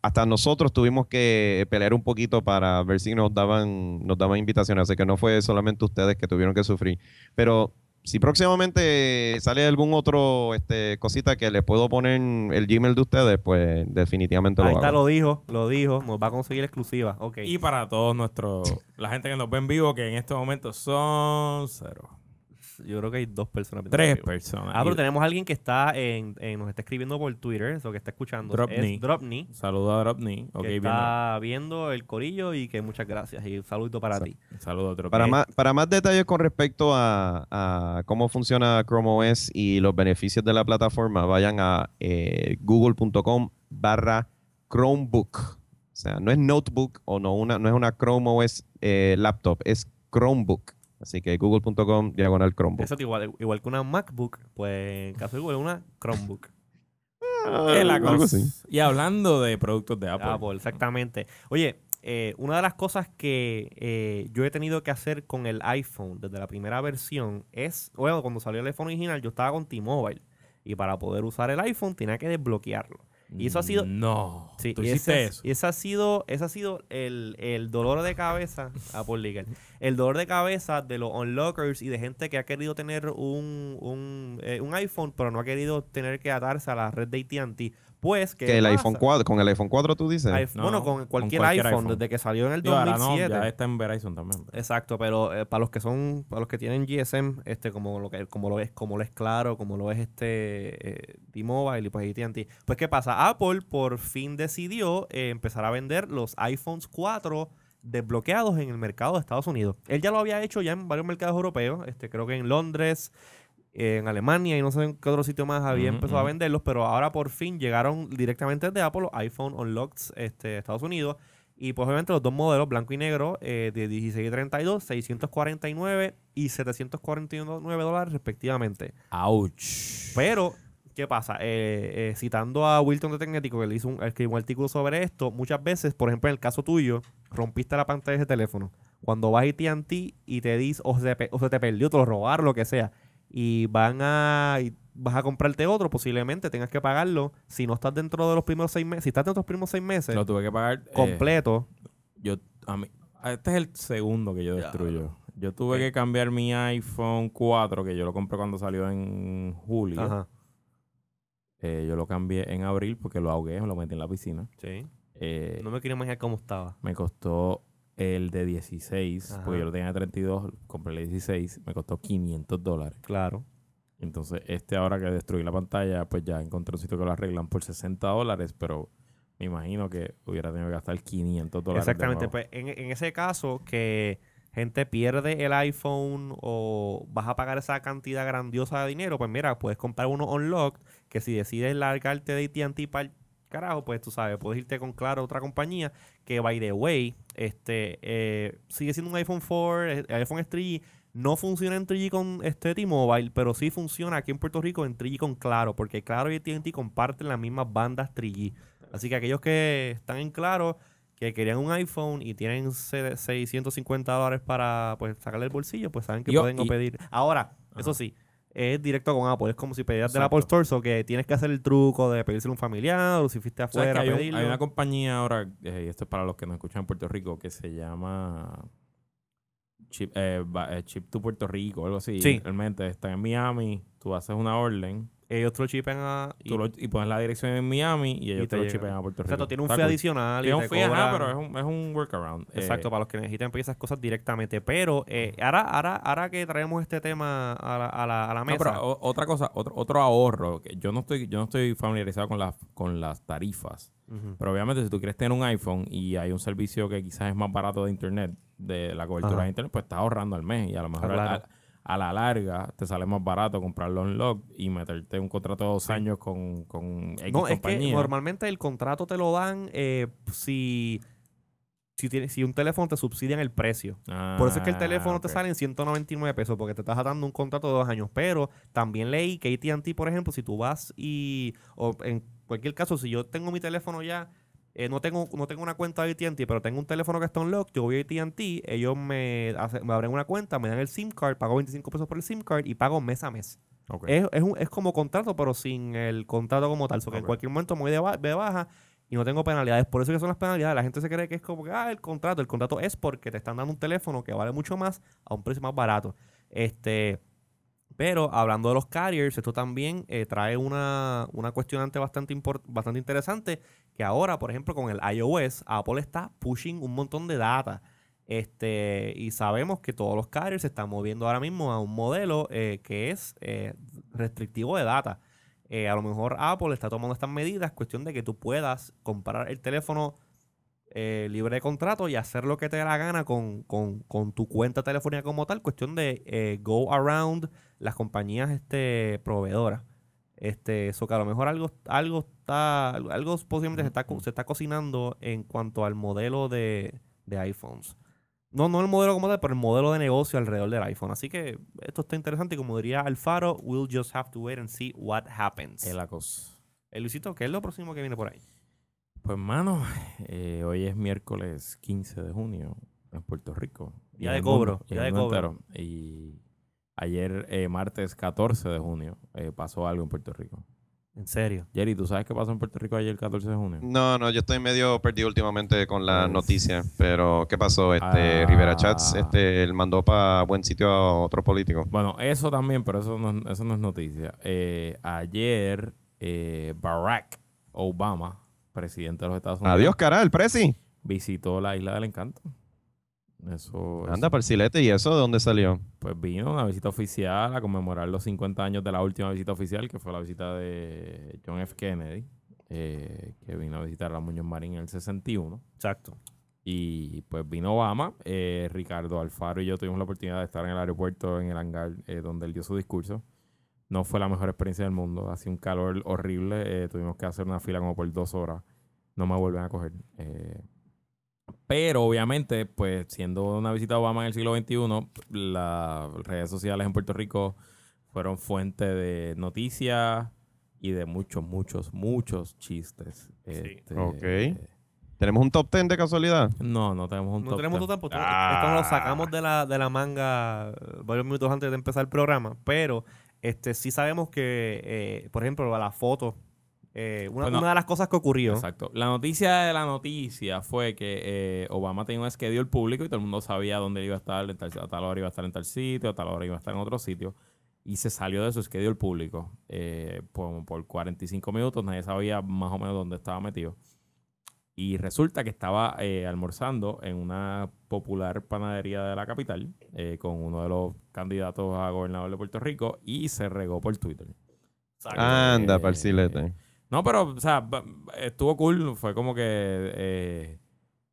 hasta nosotros tuvimos que pelear un poquito para ver si nos daban, nos daban invitaciones, así que no fue solamente ustedes que tuvieron que sufrir. Pero si próximamente sale algún otro este, cosita que les puedo poner el Gmail de ustedes, pues definitivamente Ahí lo está, hago. lo dijo, lo dijo. Nos va a conseguir exclusiva. Ok. Y para todos nuestros, la gente que nos ve en vivo, que en este momento son cero. Yo creo que hay dos personas. Tres personas. Ah, pero tenemos a alguien que está en, en- nos está escribiendo por Twitter, eso que está escuchando. Dropney. Es Dropney. Saludo a Dropney. Que bien. está viendo el corillo y que muchas gracias. Y un saludito para ti. Saludo a Dropney. Para más, para más detalles con respecto a, a cómo funciona Chrome OS y los beneficios de la plataforma, vayan a eh, google.com barra Chromebook. O sea, no es notebook o no, una, no es una Chrome OS eh, laptop, es Chromebook. Así que google.com diagonal Chromebook. Eso es igual, igual que una MacBook, pues en caso de Google, una Chromebook. Es la cosa. así. Y hablando de productos de Apple. Apple, exactamente. Oye, eh, una de las cosas que eh, yo he tenido que hacer con el iPhone desde la primera versión es, bueno, cuando salió el iPhone original, yo estaba con T-Mobile. Y para poder usar el iPhone tenía que desbloquearlo. Y eso ha sido- No. Sí, ¿Tú y hiciste ese, eso? y ese ha sido, ese ha sido el, el dolor de cabeza, Apple Legal, el dolor de cabeza de los unlockers y de gente que ha querido tener un, un, eh, un iPhone, pero no ha querido tener que atarse a la red de AT&T. Pues, ¿qué Que el pasa? iPhone 4, con el iPhone 4 tú dices. iPhone- No, bueno, con con cualquier, iPhone, iPhone. desde que salió en el Digo, ahora no, 2007. ya está en Verizon también. Exacto, pero eh, para los que son, para los que tienen GSM, este, como lo que, como lo es, como lo es Claro, como lo es este eh, T-Mobile y pues AT&T. Pues qué pasa, Apple por fin decidió eh, empezar a vender los iPhones 4 desbloqueados en el mercado de Estados Unidos. Él ya lo había hecho ya en varios mercados europeos, este, creo que en Londres, en Alemania y no sé en qué otro sitio más había Ujú, empezado a venderlos, pero ahora por fin llegaron directamente de Apple los iPhone Unlocked este, Estados Unidos. Y pues obviamente los dos modelos, blanco y negro, eh, de 16 y 32, 649 y 749 dólares respectivamente. Ouch. Pero, ¿qué pasa? Eh, eh, citando a Wilton de Tecnético, que le hizo un, escribió un artículo sobre esto, muchas veces, por ejemplo, en el caso tuyo, rompiste la pantalla de ese teléfono. Cuando vas a AT&T y te dice, o se, o se te perdió, te lo robaron, lo que sea, y van a... y vas a comprarte otro, posiblemente tengas que pagarlo si no estás dentro de los primeros seis meses. Si estás dentro de los primeros seis meses, Lo tuve que pagar. eh, completo, yo, a mí, este es el segundo que yo destruyo. Yo tuve que cambiar mi iPhone 4, que yo lo compré cuando salió en julio. Ajá. Eh, yo lo cambié en abril porque lo ahogué, lo metí en la piscina. Sí. Eh, No me quiero imaginar cómo estaba. Me costó el de 16, Ajá. porque yo lo tenía de 32, compré el de 16, me costó 500 dólares. Claro. Entonces, este ahora que destruí la pantalla, pues ya encontré un sitio que lo arreglan por 60 dólares, pero me imagino que hubiera tenido que gastar 500 dólares. Exactamente. Pues en, en ese caso que gente pierde el iPhone o vas a pagar esa cantidad grandiosa de dinero, pues mira, puedes comprar uno unlocked que si decides largarte de AT&T para carajo, pues tú sabes, puedes irte con Claro otra compañía que by the way, este eh, sigue siendo un iPhone 4, el iPhone es 3G, no funciona en 3G con este T-Mobile, pero sí funciona aquí en Puerto Rico en 3G con Claro, porque Claro y AT&T comparten las mismas bandas 3G. Así que aquellos que están en Claro, que querían un iPhone y tienen se- 650 dólares para pues sacarle el bolsillo, pues saben que Yo- pueden y- pedir. Ahora, Eso sí, es directo con Apple. Es como si pedías del. Apple Store, o que tienes que hacer el truco de pedírselo a un familiar o si fuiste ¿Sabes que afuera a hay, un- hay una compañía ahora, eh, y esto es para los que nos escuchan en Puerto Rico, que se llama Chip, eh, eh, Chip to Puerto Rico, algo así. Sí. Realmente está en Miami, tú haces una orden Ellos te lo chipen a... Y, lo- y pones la dirección en Miami y ellos te te, lo chipen a Puerto Rico. Exacto, tiene un fee adicional. y Tiene un fee, ajá, pero es un, es un workaround. Exacto, Eh, para los que necesiten pedir esas cosas directamente. Pero eh, ahora, ahora, ahora que traemos este tema a la, a la, a la No, mesa... pero o- otra cosa, otro, otro ahorro, que yo no estoy, yo no estoy familiarizado con las, con las tarifas. Pero obviamente si tú quieres tener un iPhone y hay un servicio que quizás es más barato de internet, de la cobertura Ajá. de internet, pues estás ahorrando al mes y a lo mejor Ah, claro. A la larga te sale más barato comprarlo en log y meterte un contrato de dos años con, con X No, es que normalmente el contrato te lo dan eh, si, si, tiene- si un teléfono te subsidia en el precio. Por eso es que el Ah, teléfono te ok. sale en 199 pesos porque te estás dando un contrato de dos años. Pero también leí que AT&T, por ejemplo, si tú vas y... O en cualquier caso, si yo tengo mi teléfono ya... eh, no, tengo, no tengo una cuenta de AT&T, pero tengo un teléfono que está en lock, yo voy a AT&T, ellos me, hace- me abren una cuenta, me dan el SIM card, pago 25 pesos por el SIM card y pago mes a mes. Es, es, un- es como contrato, pero sin el contrato como tal. O que en cualquier momento me voy de, ba- de baja y no tengo penalidades. Por eso que son las penalidades. La gente se cree que es como que, ah, el contrato. El contrato es porque te están dando un teléfono que vale mucho más a un precio más barato. Este, pero hablando de los carriers, esto también eh, trae una, una cuestionante bastante, bastante interesante. Que ahora, por ejemplo, con el iOS, Apple está pushing un montón de data. Este, y sabemos que todos los carriers se están moviendo ahora mismo a un modelo eh, que es eh, restrictivo de data. A lo mejor Apple está tomando estas medidas, cuestión de que tú puedas comprar el teléfono libre de contrato y hacer lo que te dé la gana con, con- con tu cuenta telefónica como tal, cuestión de go around las compañías este, proveedoras. Este, eso que a lo mejor algo, algo está, algo posiblemente se está, se está cocinando en cuanto al modelo de, de iPhones. No, no el modelo como tal, pero el modelo de negocio alrededor del iPhone. Así que esto está interesante y como diría Alfaro, we'll just have to wait and see what happens. Es la cosa. Eh, Luisito, ¿qué es lo próximo que viene por ahí? Pues, mano, eh, hoy es miércoles 15 de junio en Puerto Rico. Y Día en de cobro, mundo, y día en el de cobro. entero. Y ayer, eh, martes 14 de junio, eh, pasó algo en Puerto Rico. En serio. Jerry, ¿tú sabes qué pasó en Puerto Rico ayer el 14 de junio? No, no, yo estoy medio perdido últimamente con la Pues- noticia. Pero, ¿qué pasó? Este, Ah. Rivera Chats, este, él mandó para buen sitio a otro político. Bueno, eso también, pero eso no, eso no es noticia. Eh, ayer, eh, Barack Obama, presidente de los Estados Unidos, Adiós, cara, el presi. visitó la isla del encanto. Eso, eso, Anda, Persilete, ¿y eso de dónde salió? pues vino una visita oficial a conmemorar los 50 años de la última visita oficial, que fue la visita de John F. Kennedy, eh, que vino a visitar a Muñoz Marín en el 61. Exacto. Y pues vino Obama, eh, Ricardo Alfaro y yo tuvimos la oportunidad de estar en el aeropuerto, en el hangar eh, donde él dio su discurso. No fue la mejor experiencia del mundo, hacía un calor horrible, eh, tuvimos que hacer una fila como por dos horas, no me vuelven a coger. eh. Pero obviamente, pues siendo una visita a Obama en el siglo XXI, las redes sociales en Puerto Rico fueron fuente de noticias y de muchos, muchos, muchos chistes. Este, Ok. ¿Tenemos un top 10 de casualidad? no, no tenemos un No top tenemos 10. tu tiempo. Ah. Esto nos lo sacamos de la, de la manga eh, varios minutos antes de empezar el programa. Pero este sí sabemos que, eh, por ejemplo, la foto. Eh, una, Bueno, una de las cosas que ocurrió. Exacto. La noticia de la noticia fue que eh, Obama tenía un schedule público y todo el mundo sabía dónde él iba a estar, en tal- a tal hora iba a estar en tal sitio, a tal hora iba a estar en otro sitio. Y se salió de su schedule público eh, por, por 45 minutos. Nadie sabía más o menos dónde estaba metido. Y resulta que estaba eh, almorzando en una popular panadería de la capital eh, con uno de los candidatos a gobernador de Puerto Rico y se regó por Twitter. Anda, Eh, Persilete. No, pero, o sea, estuvo cool. Fue como que eh,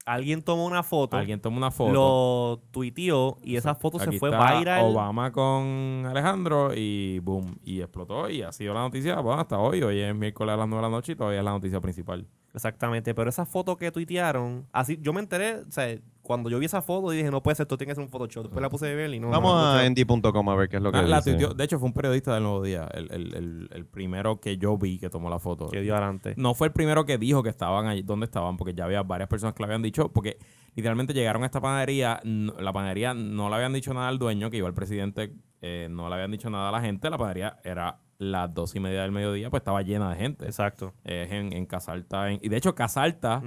Alguien tomó una foto, alguien tomó una foto. lo tuiteó y esa foto se fue está viral. Obama con Alejandro y boom, y explotó. Y ha sido la noticia, bueno, hasta hoy. Hoy es miércoles a las 9 de la noche y todavía es la noticia principal. Exactamente, pero esa foto que tuitearon, así yo me enteré, o sea, cuando yo vi esa foto dije, no puede ser, esto tiene que ser un Photoshop. Después la puse de ver y no. Vamos no, a endy.com a ver qué es lo que Ah, la dice. de hecho, fue un periodista del Nuevo Día, el, el- el- el primero que yo vi que tomó la foto. que dio adelante. No fue el primero que dijo que estaban allí, dónde estaban, porque ya había varias personas que lo habían dicho, porque literalmente llegaron a esta panadería, la panadería no le habían dicho nada al dueño, que iba el presidente eh, no le habían dicho nada a la gente. La panadería era las dos y media del mediodía, pues estaba llena de gente. Exacto. Es en, en Casalta. en- y de hecho, Casalta.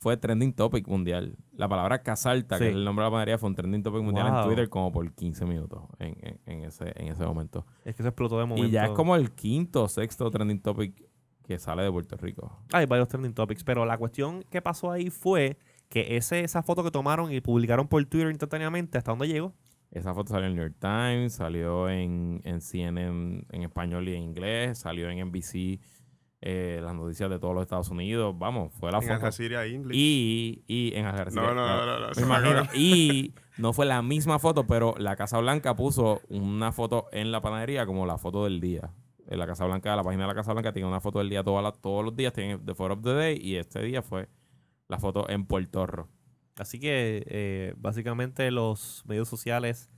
Fue trending topic mundial. La palabra Casalta, Sí. que es el nombre de la panadería, fue un trending topic mundial en. Twitter como por 15 minutos en, en- en ese, en ese momento. Es que se explotó de momento. Y ya es como el quinto o sexto trending topic que sale de Puerto Rico. Hay varios trending topics, pero la cuestión que pasó ahí fue que ese, esa foto que tomaron y publicaron por Twitter instantáneamente, ¿hasta dónde llegó? Esa foto salió en New York Times, salió en, en CNN en español y en inglés, salió en NBC, eh, las noticias de todos los Estados Unidos. Vamos, fue la En Al foto. Jazeera English. Y, y en Al No, no, no, no, no, Me imagino. Y no fue la misma foto, pero la Casa Blanca puso una foto en la panadería como la foto del día. En la Casa Blanca, la página de la Casa Blanca tiene una foto del día todas las- todos los días, tiene The Photo of the Day, y este día fue la foto en Puerto Rico. Así que eh, básicamente los medios sociales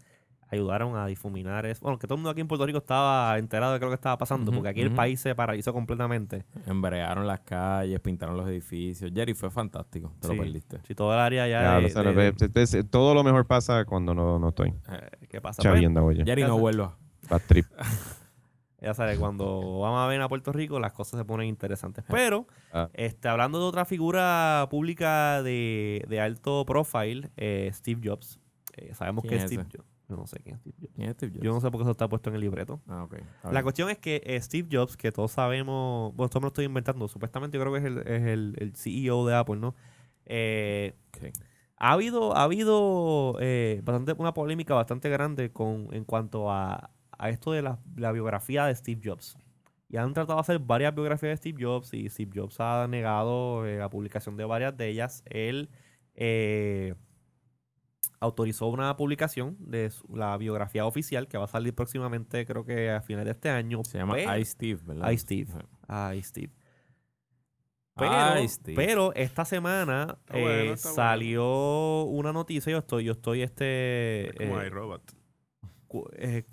ayudaron a difuminar eso. Bueno, que todo el mundo aquí en Puerto Rico estaba enterado de qué es lo que estaba pasando, porque aquí el país se paralizó completamente. Embrearon las calles, pintaron los edificios. Jerry, fue fantástico. Te Sí. lo perdiste. Si todo el área ya Claro, de, o sea, de- ve- ve- ve- todo lo mejor pasa cuando no, no estoy. eh, ¿qué pasa? Pues, Chavienda, oye. Jerry, no vuelva. Bad trip. ya sabes, cuando vamos a ver a Puerto Rico, las cosas se ponen interesantes. Pero, Ah. este, hablando de otra figura pública de, de alto profile, eh, Steve Jobs. Eh, sabemos ¿Quién que es Steve? Jobs. Yo no sé quién es Steve Jobs. ¿Quién es Steve Jobs? Yo no sé por qué eso está puesto en el libreto. Ah, ok. La cuestión es que eh, Steve Jobs, que todos sabemos, bueno, esto me lo estoy inventando, supuestamente yo creo que es el, es el, el CEO de Apple, ¿no? Eh, ha habido, ha habido eh, bastante, una polémica bastante grande con, en cuanto a, a esto de la, la biografía de Steve Jobs. Y han tratado de hacer varias biografías de Steve Jobs y Steve Jobs ha negado la publicación de varias de ellas. Él autorizó una publicación de su- la biografía oficial que va a salir próximamente, creo que a finales de este año. Se llama Pero- I Steve, ¿verdad? I, Steve. Pero, I, Steve. pero esta semana bueno, eh, bueno. salió una noticia. Yo estoy, yo estoy este Es como eh, iRobot. cu- eh,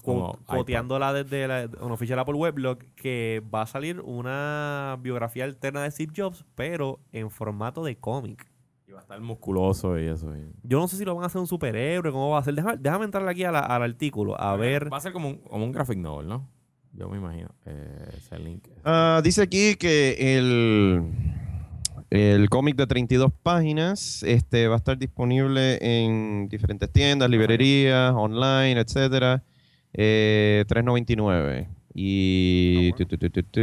coteándola desde la un oficial Apple Weblog que va a salir una biografía alterna de Steve Jobs, pero en formato de cómic. Va a estar musculoso y eso. y- Yo no sé si lo van a hacer un superhéroe, cómo va a ser. Déjame, déjame entrar aquí a la- al artículo a ver. Va a ser como un, como un graphic novel, ¿no? Yo me imagino. Eh, ese link. Ah, dice aquí que el, el cómic de 32 páginas este, va a estar disponible en diferentes tiendas, librerías, online, etcétera. Eh, 3.99. Y... Ah, tu, tu, tu, tu, tu.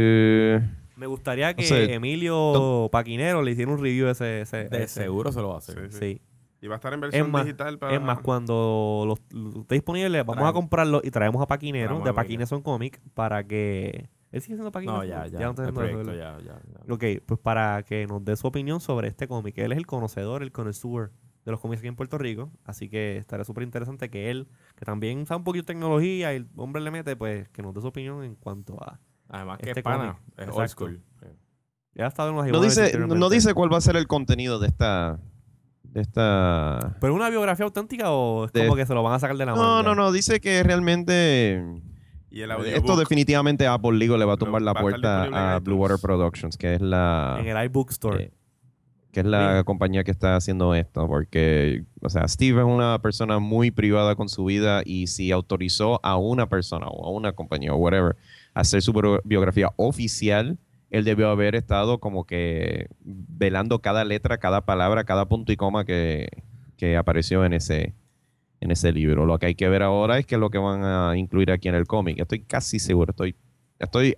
Me gustaría que Emilio Paquinero le hiciera un review de ese. ese- de ese. seguro se lo va a hacer. Sí, sí. Sí. Y va a estar en versión más, digital para... Es más, cuando los, los esté disponible, vamos a comprarlo y traemos a Paquinero Traemos de a Paquinero. Paquines son Comic para que. ¿Él sigue siendo Paquinero? No, ya, ya. no está proyecto, ya, ya, ya. Ok, pues para que nos dé su opinión sobre este cómic. Él es el conocedor, el connoisseur de los cómics aquí en Puerto Rico. Así que estará súper interesante que él, que también sabe un poquito de tecnología y el hombre le mete, pues que nos dé su opinión en cuanto a. Además que Este es pana. Es old school. Ya ha estado en los No dice, no dice cuál va a ser el contenido de esta... De esta... ¿Pero es una biografía auténtica o es De- como que se lo van a sacar de la No, manga? no, no. Dice que realmente... Y el Esto definitivamente a Apple Legal le va a Lo- tumbar la puerta a. Blue Water Productions, que es la... En el iBook Store. Eh, que es la Bien. compañía que está haciendo esto, porque, o sea, Steve es una persona muy privada con su vida y si autorizó a una persona o a una compañía o whatever hacer su bio- biografía oficial, él debió haber estado como que velando cada letra, cada palabra, cada punto y coma que, que apareció en ese, en ese libro. Lo que hay que ver ahora es qué es lo que van a incluir aquí en el cómic. Estoy casi seguro, estoy, estoy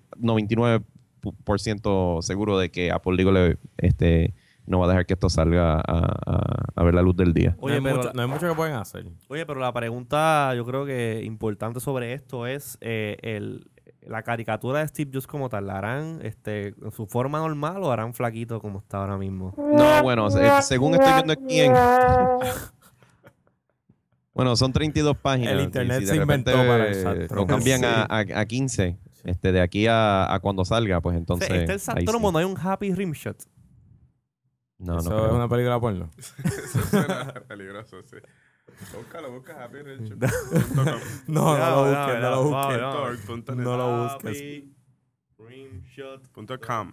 99% seguro de que Apple Legal le- este, no va a dejar que esto salga a, a- a ver la luz del día. Oye, no, hay pero mucho, no hay mucho que pueden hacer. Oye, pero la pregunta yo creo que importante sobre esto es eh, el, la caricatura de Steve Jobs como tal. ¿La harán este, en su forma normal o harán flaquito como está ahora mismo? No, bueno, según estoy viendo aquí en... Bueno, son 32 páginas. El y internet si se inventó para el Lo cambian Sí. a, a- a 15. Este, de aquí a, a cuando salga, pues entonces... este el sí. no hay un Happy Rimshot. No, no Eso creo. es una película porno. Eso suena peligroso, sí. Búscalo, busca Happy Richard. No, no lo busques, no lo busques. No lo busques. Happy Rimshot. Punto com.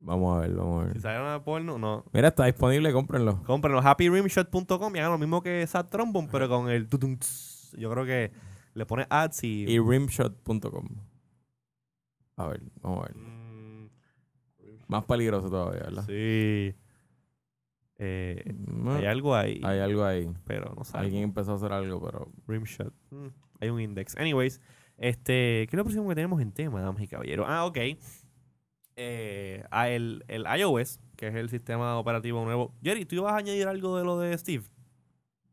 Vamos a ver, vamos a Si ver. sale una porno, no. Mira, está disponible, cómprenlo. Comprenlo, happyrimshot.com y hagan lo mismo que Sat Trombone, pero con el tutum. Yo creo que le pones ads y... Y rimshot.com. A ver, vamos a ver. Mm, Más peligroso todavía, ¿verdad? sí. Eh, Mm, hay algo ahí, Hay algo ahí. pero no sé. Alguien empezó a hacer algo, pero Rimshot. Mm, hay un index. Anyways, este, ¿qué es lo próximo que tenemos en tema, damas y caballeros? Ah, ok. Eh, ah, el, el iOS, que es el sistema operativo nuevo. Jerry, ¿tú ibas a añadir algo de lo de Steve?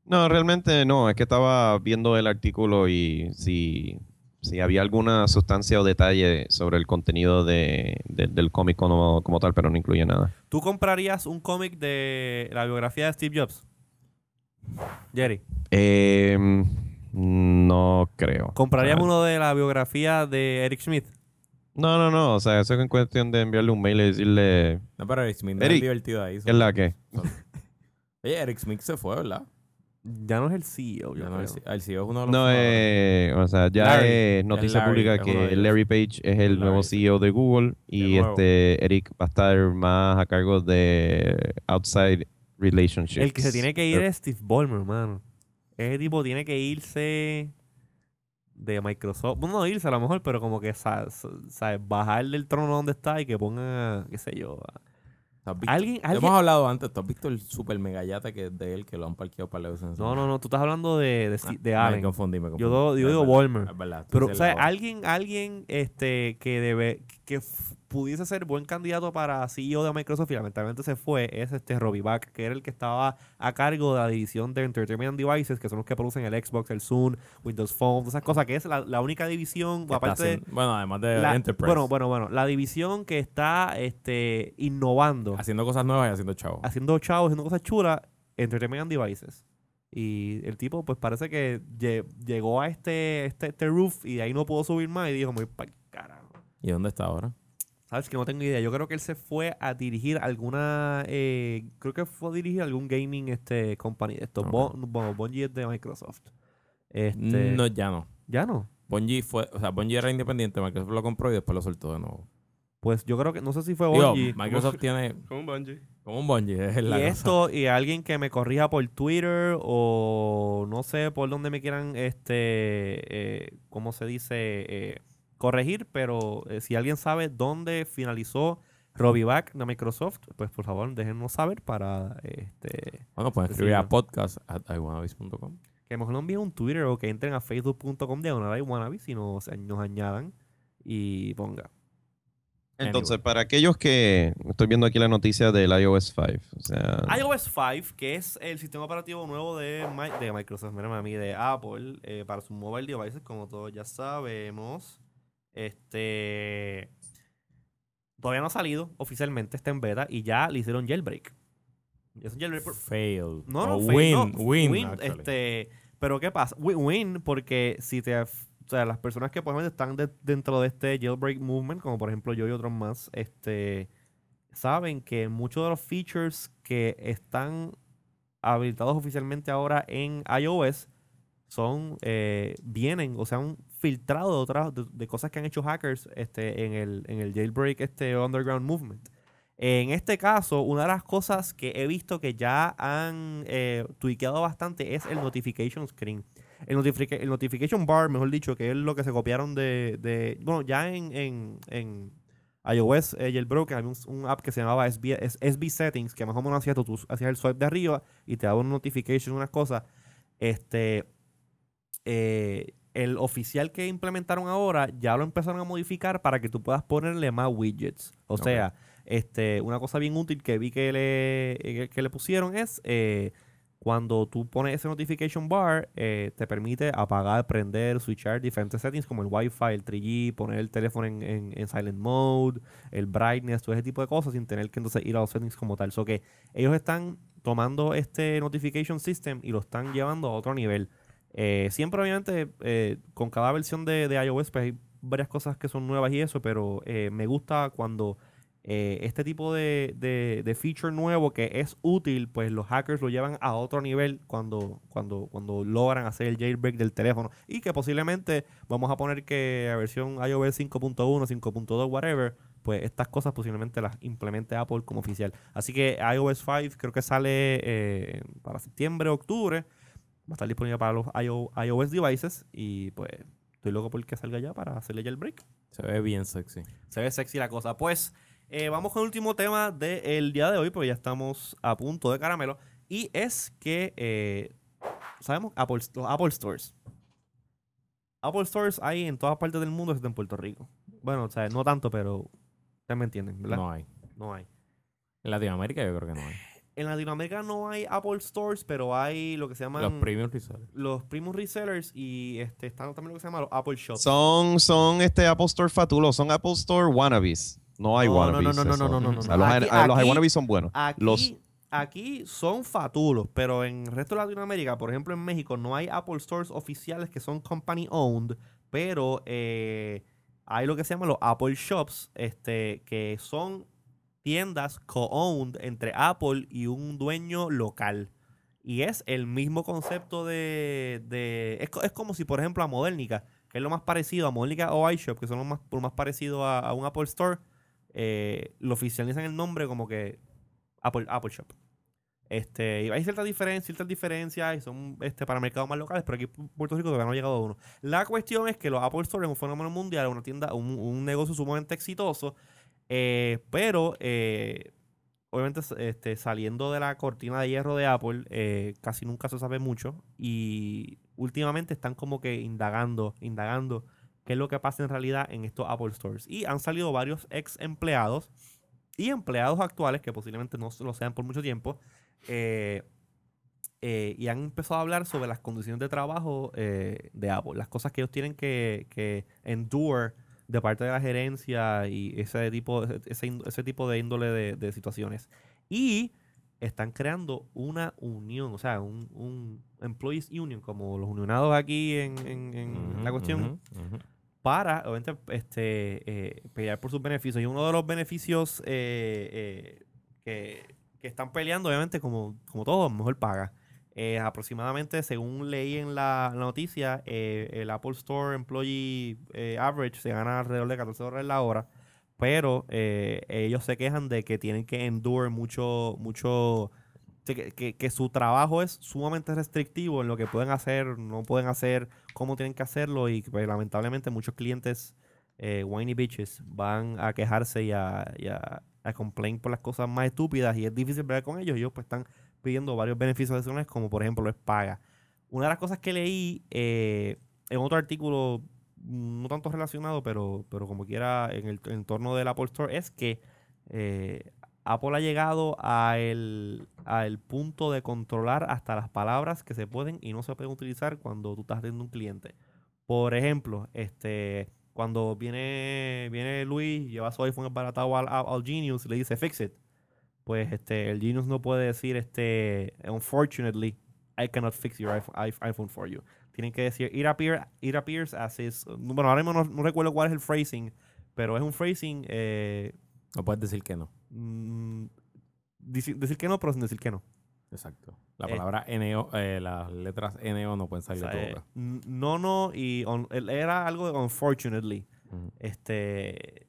No, realmente no. Es que estaba viendo el artículo y si, si había alguna sustancia o detalle sobre el contenido de, de- del cómic como, como tal, pero no incluye nada. ¿Tú comprarías un cómic de la biografía de Steve Jobs? Jerry, Eh, no creo. ¿comprarías uno de la biografía de Eric Schmidt? No, no, no. O sea, eso es en cuestión de enviarle un mail y decirle No, pero Eric Smith no es divertido ahí. ¿qué es la que? Oye, Eric Smith se fue, ¿verdad? Ya no es el CEO, yo Ya no, creo. el, C- el CEO es uno de los No, eh, o sea, ya Larry. es noticia Larry, pública es que. Larry Page es el nuevo. CEO de Google y De este Eric va a estar más a cargo de Outside Relationships. El que se tiene que ir es Steve Ballmer, hermano. Ese tipo tiene que irse de Microsoft. Bueno, no irse a lo mejor, pero como que sa- sa- ¿sabes? bajar del trono donde está y que ponga, qué sé yo. a- ¿Tú has visto- Alguien, alguien- Hemos hablado antes. ¿Tú has visto el super mega yate que es de él que lo han parqueado para veces? No, no, no, tú estás hablando de, de, Steve- de Me Allen. confundí, me confundí. Yo, yo digo tú Pero, o sea, alguien, alguien este, que debe, que pudiese ser buen candidato para CEO de Microsoft y lamentablemente se fue, es este Robbie Back, que era el que estaba a cargo de la división de Entertainment Devices, que son los que producen el Xbox, el Zoom, Windows Phone, esas cosas, que es la, la única división, aparte de... bueno, además de la- Enterprise. bueno, bueno, bueno, la división que está este, innovando, Haciendo cosas nuevas y haciendo chavo. haciendo chavos, haciendo cosas chulas, Entertainment Devices. Y el tipo, pues parece que lle- llegó a este, este, este roof y de ahí no pudo subir más y dijo, muy para carajo. ¿Y dónde está ahora? Sabes que no tengo idea. Yo creo que él se fue a dirigir alguna, eh, creo que fue a dirigir algún gaming este company de estos. Ok. Bon- bueno, Bungie es de Microsoft. Este, No, ya no. ya no. Bungie fue, o sea, Bungie era independiente, Microsoft lo compró y después lo soltó de nuevo. Pues yo creo que, no sé si fue Digo, Bungie. Microsoft tiene Como un bungee. como un Bungie, es Y cosa. esto, y alguien que me corrija por Twitter o no sé por dónde me quieran, este, eh, ¿cómo se dice? Eh, corregir, pero eh, si alguien sabe dónde finalizó Robbie Back de Microsoft, pues por favor déjennos saber para este, Bueno, pueden escribir a no. podcast at iwannabis.com. que mejor nos envíen un Twitter o que entren a facebook.com diagonal y wannabe si nos, nos añadan y ponga. Entonces, Anyway. para aquellos que estoy viendo aquí la noticia del iOS 5, o sea, iOS 5, que es el sistema operativo nuevo de, de Microsoft, mírame a mí, de Apple, eh, para sus mobile devices, como todos ya sabemos. Este. Todavía no ha salido oficialmente, está en beta y ya le hicieron jailbreak. Es un jailbreak por- Fail. no, no, O fail, win, no, win, este, pero ¿qué pasa? Win, win, porque si te, o sea, las personas que ejemplo están de- dentro de este jailbreak movement, como por ejemplo yo y otros más, este, saben que muchos de los features que están habilitados oficialmente ahora en iOS son eh, vienen o sea han filtrado de otras de, cosas que han hecho hackers este en el en el jailbreak este underground movement. En este caso una de las cosas que he visto que ya han eh, bastante es el notification screen. El, el notification bar mejor dicho que es lo que se copiaron de, de- bueno ya en, en, en iOS eh, jailbroken había un, un app que se llamaba SB, SB Settings que más o menos hacía tú, hacías el swipe de arriba y te daba una notification unas cosas. Este eh, el oficial que implementaron ahora ya lo empezaron a modificar para que tú puedas ponerle más widgets. O sea, este, una cosa bien útil que vi que le, eh, que le pusieron es eh, cuando tú pones ese notification bar, eh, te permite apagar, prender, switchar diferentes settings como el Wi-Fi, el 3G, poner el teléfono en, en- en silent mode, el brightness, todo ese tipo de cosas sin tener que entonces ir a los settings como tal. So que ellos están tomando este notification system y lo están llevando a otro nivel. Eh, siempre, obviamente, eh, con cada versión de, iOS, pues hay varias cosas que son nuevas y eso, pero eh, me gusta cuando eh, este tipo de, de- de feature nuevo que es útil, pues los hackers lo llevan a otro nivel cuando, cuando, cuando logran hacer el jailbreak del teléfono. Y que posiblemente vamos a poner que la versión iOS 5.1, 5.2, whatever, pues estas cosas posiblemente las implemente Apple como oficial. Así que iOS 5 creo que sale eh, para septiembre, octubre. Va a estar disponible para los IO- iOS devices y pues estoy loco por que salga ya para hacerle ya el break. Se ve bien sexy. Se ve sexy la cosa. Pues eh, vamos con el último tema del día de hoy, porque ya estamos a punto de caramelo. Y es que, eh, sabemos, Apple, los Apple Stores. Apple Stores hay en todas partes del mundo, excepto en Puerto Rico. Bueno, o sea, no tanto, pero ustedes me entienden, ¿verdad? No hay. No hay. En Latinoamérica yo creo que no hay. En Latinoamérica no hay Apple Stores, pero hay lo que se llaman Los premium resellers. los primos resellers y este, están también lo que se llama los Apple Shops. Son, son este Apple Store fatulos, son Apple Store wannabes. No hay No, no, wannabes. no, no, no, no, no, no, O sea, no. los, Aquí- a- los aquí- wannabes son buenos. Aquí, Los- aquí son fatulos, pero en el resto de Latinoamérica, por ejemplo en México, no hay Apple Stores oficiales que son company owned, pero eh, hay lo que se llama los Apple Shops, este, que son tiendas co-owned entre Apple y un dueño local. Y es el mismo concepto de... es, es como si, por ejemplo, a Modernica, que es lo más parecido a Modernica o iShop, que son lo más, lo más parecido a, a un Apple Store, eh, lo oficializan el nombre como que Apple, Apple Shop. Este, y hay ciertas diferencias, ciertas diferencias y son este, para mercados más locales, pero aquí en Puerto Rico todavía no ha llegado a uno. La cuestión es que los Apple Store es un fenómeno mundial, una tienda, un, un negocio sumamente exitoso, eh, pero eh, obviamente este, saliendo de la cortina de hierro de Apple, eh, casi nunca se sabe mucho y últimamente están como que indagando, indagando qué es lo que pasa en realidad en estos Apple Stores. Y han salido varios ex empleados y empleados actuales, que posiblemente no lo sean por mucho tiempo, eh, eh, y han empezado a hablar sobre las condiciones de trabajo eh, de Apple, las cosas que ellos tienen que, que endure de parte de la gerencia y ese tipo, ese, ese tipo de índole de, de situaciones. Y están creando una unión, o sea, un, un Employees Union, como los unionados aquí en, en- en la cuestión para, obviamente, este, eh, pelear por sus beneficios. Y uno de los beneficios eh, eh, que, que están peleando, obviamente, como, como todo, mejor paga. Eh, aproximadamente, según leí en la noticia, eh, el Apple Store Employee eh, Average se gana alrededor de 14 dólares la hora, pero ellos se quejan de que tienen que endure mucho, mucho, que, que- su trabajo es sumamente restrictivo en lo que pueden hacer, no pueden hacer, cómo tienen que hacerlo y pues, lamentablemente muchos clientes eh, whiny bitches van a quejarse y a, a, a complain por las cosas más estúpidas y es difícil ver con ellos. Ellos pues están pidiendo varios beneficios adicionales como por ejemplo es paga. Una de las cosas que leí eh, en otro artículo no tanto relacionado, pero, pero como quiera en el entorno del Apple Store es que eh, Apple ha llegado a el, a el punto de controlar hasta las palabras que se pueden y no se pueden utilizar cuando tú estás atendiendo un cliente. Por ejemplo, este, cuando viene, viene Luis, lleva su iPhone embaratado al, al, al Genius y le dice fix it. Pues este, el Genius no puede decir, este, unfortunately, I cannot fix your iPhone, iPh- iPhone for you. Tienen que decir, it, appear, it appears as is. Bueno, ahora mismo no, no recuerdo cuál es el phrasing, pero es un phrasing eh, No puedes decir que no. Mm, decir, decir que no, pero sin decir que no. Exacto. La Eh. palabra NO, eh, las letras NO no pueden O salir sea, de eh, tu boca. no, no, y era algo de unfortunately. Este.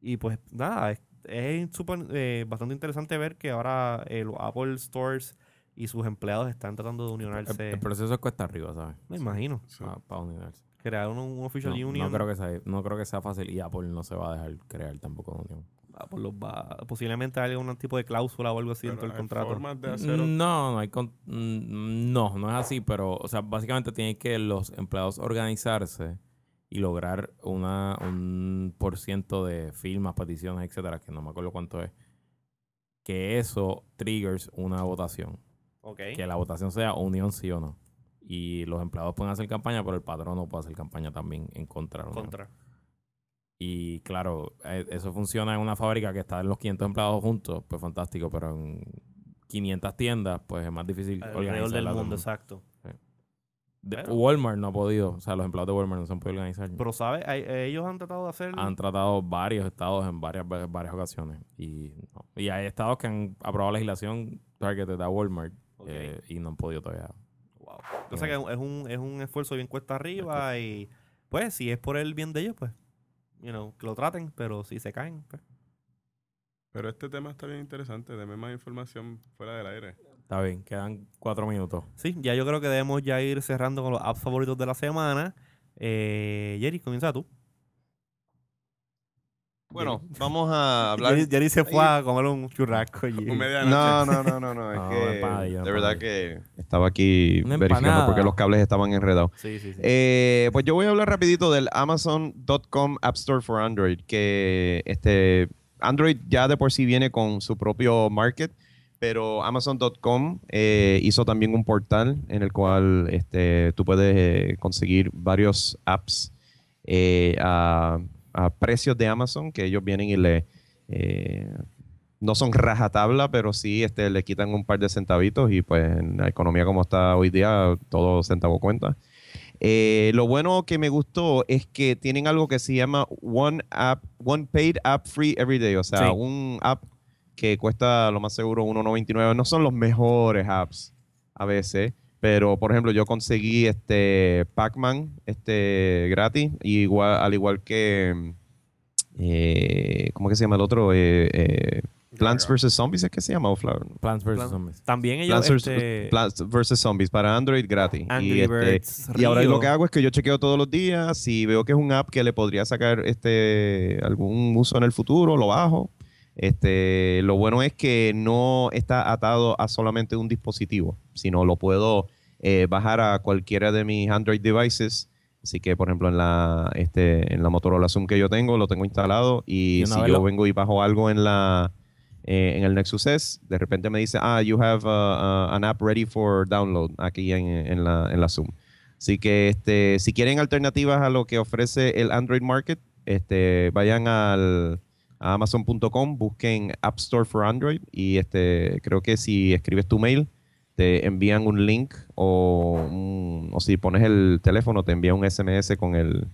Y pues nada, es, es súper, eh, bastante interesante ver que ahora eh, los Apple Stores y sus empleados están tratando de unionarse. el proceso es cuesta arriba, ¿sabes? me imagino. Sí. Para unionarse. Crear un, un official No, union. no creo que sea, no creo que sea fácil y Apple no se va a dejar crear tampoco una unión. Apple los va- posiblemente haya algún tipo de cláusula o algo así Pero dentro del contrato. formas de hacer No, no hay con- mm, no, no es así, pero o sea, básicamente tienen que los empleados organizarse y lograr una un por ciento de firmas, peticiones, etcétera, que no me acuerdo cuánto es. Que eso triggers una votación. Ok. Que la votación sea unión sí o no. Y los empleados pueden hacer campaña, pero el patrón no puede hacer campaña también en contra. unión. Contra. Y claro, eh, eso funciona en una fábrica que está en los 500 empleados juntos, pues fantástico, pero en 500 tiendas, pues es más difícil Alrededor del el mundo, exacto. Walmart no ha podido, o sea, los empleados de Walmart no se han podido organizar. Pero, ¿sabes? Eh, ellos han tratado de hacer. han tratado varios estados en varias varias ocasiones y no. y hay estados que han aprobado legislación targeted a Walmart Ok. eh, y no han podido todavía. Wow. O sea que es un, es un esfuerzo bien cuesta arriba y pues si es por el bien de ellos, pues, you know, que lo traten, pero si se caen, pues. Pero este tema está bien interesante. Deme más información fuera del aire. Está bien, quedan cuatro minutos. Sí, ya yo creo que debemos ya ir cerrando con los apps favoritos de la semana. Eh, Jerry, comienza tú. Bueno, vamos a hablar. Jerry, Jerry se fue a comer un churrasco. allí. Un. No, no, no, no, no. Es No, que de verdad que estaba aquí Una verificando empanada. porque los cables estaban enredados. Sí, sí, sí. Eh, pues yo voy a hablar rapidito del Amazon.com App Store for Android, que este Android ya de por sí viene con su propio market, pero Amazon.com eh, hizo también un portal en el cual este, tú puedes eh, conseguir varios apps eh, a, a precios de Amazon, que ellos vienen y le... eh, no son rajatabla, pero sí este, le quitan un par de centavitos y pues en la economía como está hoy día, todo centavo cuenta. Lo bueno que me gustó es que tienen algo que se llama One App, One Paid App Free Every Day. O sea, Sí. un app que cuesta lo más seguro 1.99. No son los mejores apps a veces. Pero, por ejemplo, yo conseguí este Pac-Man este, gratis, igual, al igual que. eh, ¿Cómo que se llama el otro? Eh, eh, Plants vs. Zombies, ¿es que se llama? O Flower? Plants vs. Plan- Zombies. También ellos... Plants este, vs. Plants vs. Zombies para Android gratis. Angry y, este, y ahora lo que hago es que yo chequeo todos los días. Si veo que es un app que le podría sacar este algún uso en el futuro, lo bajo. Este, lo bueno es que no está atado a solamente un dispositivo, sino lo puedo eh, bajar a cualquiera de mis Android devices. Así que, por ejemplo, en la, este, en la Motorola Zoom que yo tengo, lo tengo instalado. Y si yo vengo y bajo algo en la eh, en el Nexus S, de repente me dice, ah, you have uh, uh, an app ready for download aquí en, en la, en la Zoom. Así que este, si quieren alternativas a lo que ofrece el Android Market, este, vayan al a amazon.com, busquen App Store for Android y este, creo que si escribes tu mail, te envían un link o, un- o si pones el teléfono, te envía un SMS con el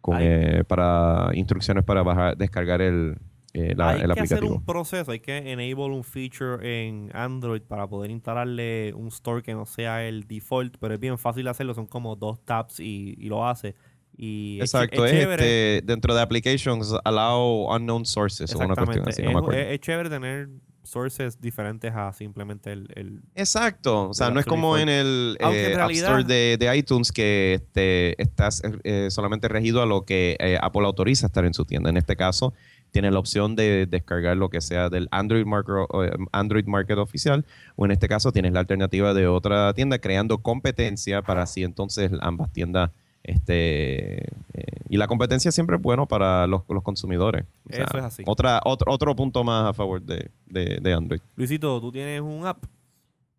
con, Hay- eh, para instrucciones para bajar, descargar el, eh, la- hay el que hacer aplicativo. un proceso, hay que enable un feature en Android para poder instalarle un store que no sea el default, pero es bien fácil hacerlo, son como dos tabs y, y lo hace. Y Exacto, es, es, chévere. este, dentro de applications allow unnowns sources o una cuestión Exactamente. así, no me es, chévere tener sources diferentes a simplemente el, el- Exacto, o sea, no es como en el en eh, App Store de, de iTunes que este, estás eh, solamente regido a lo que eh, Apple autoriza estar en su tienda. En este caso, tienes la opción de descargar lo que sea del Android Market, eh, Android Market oficial, o en este caso tienes la alternativa de otra tienda creando competencia para así entonces ambas tiendas. Este, eh, y la competencia siempre es bueno para los, los consumidores. O sea, Eso es así. Otra, otro, otro punto más a favor de, de- de Android. Luisito, tú tienes un app.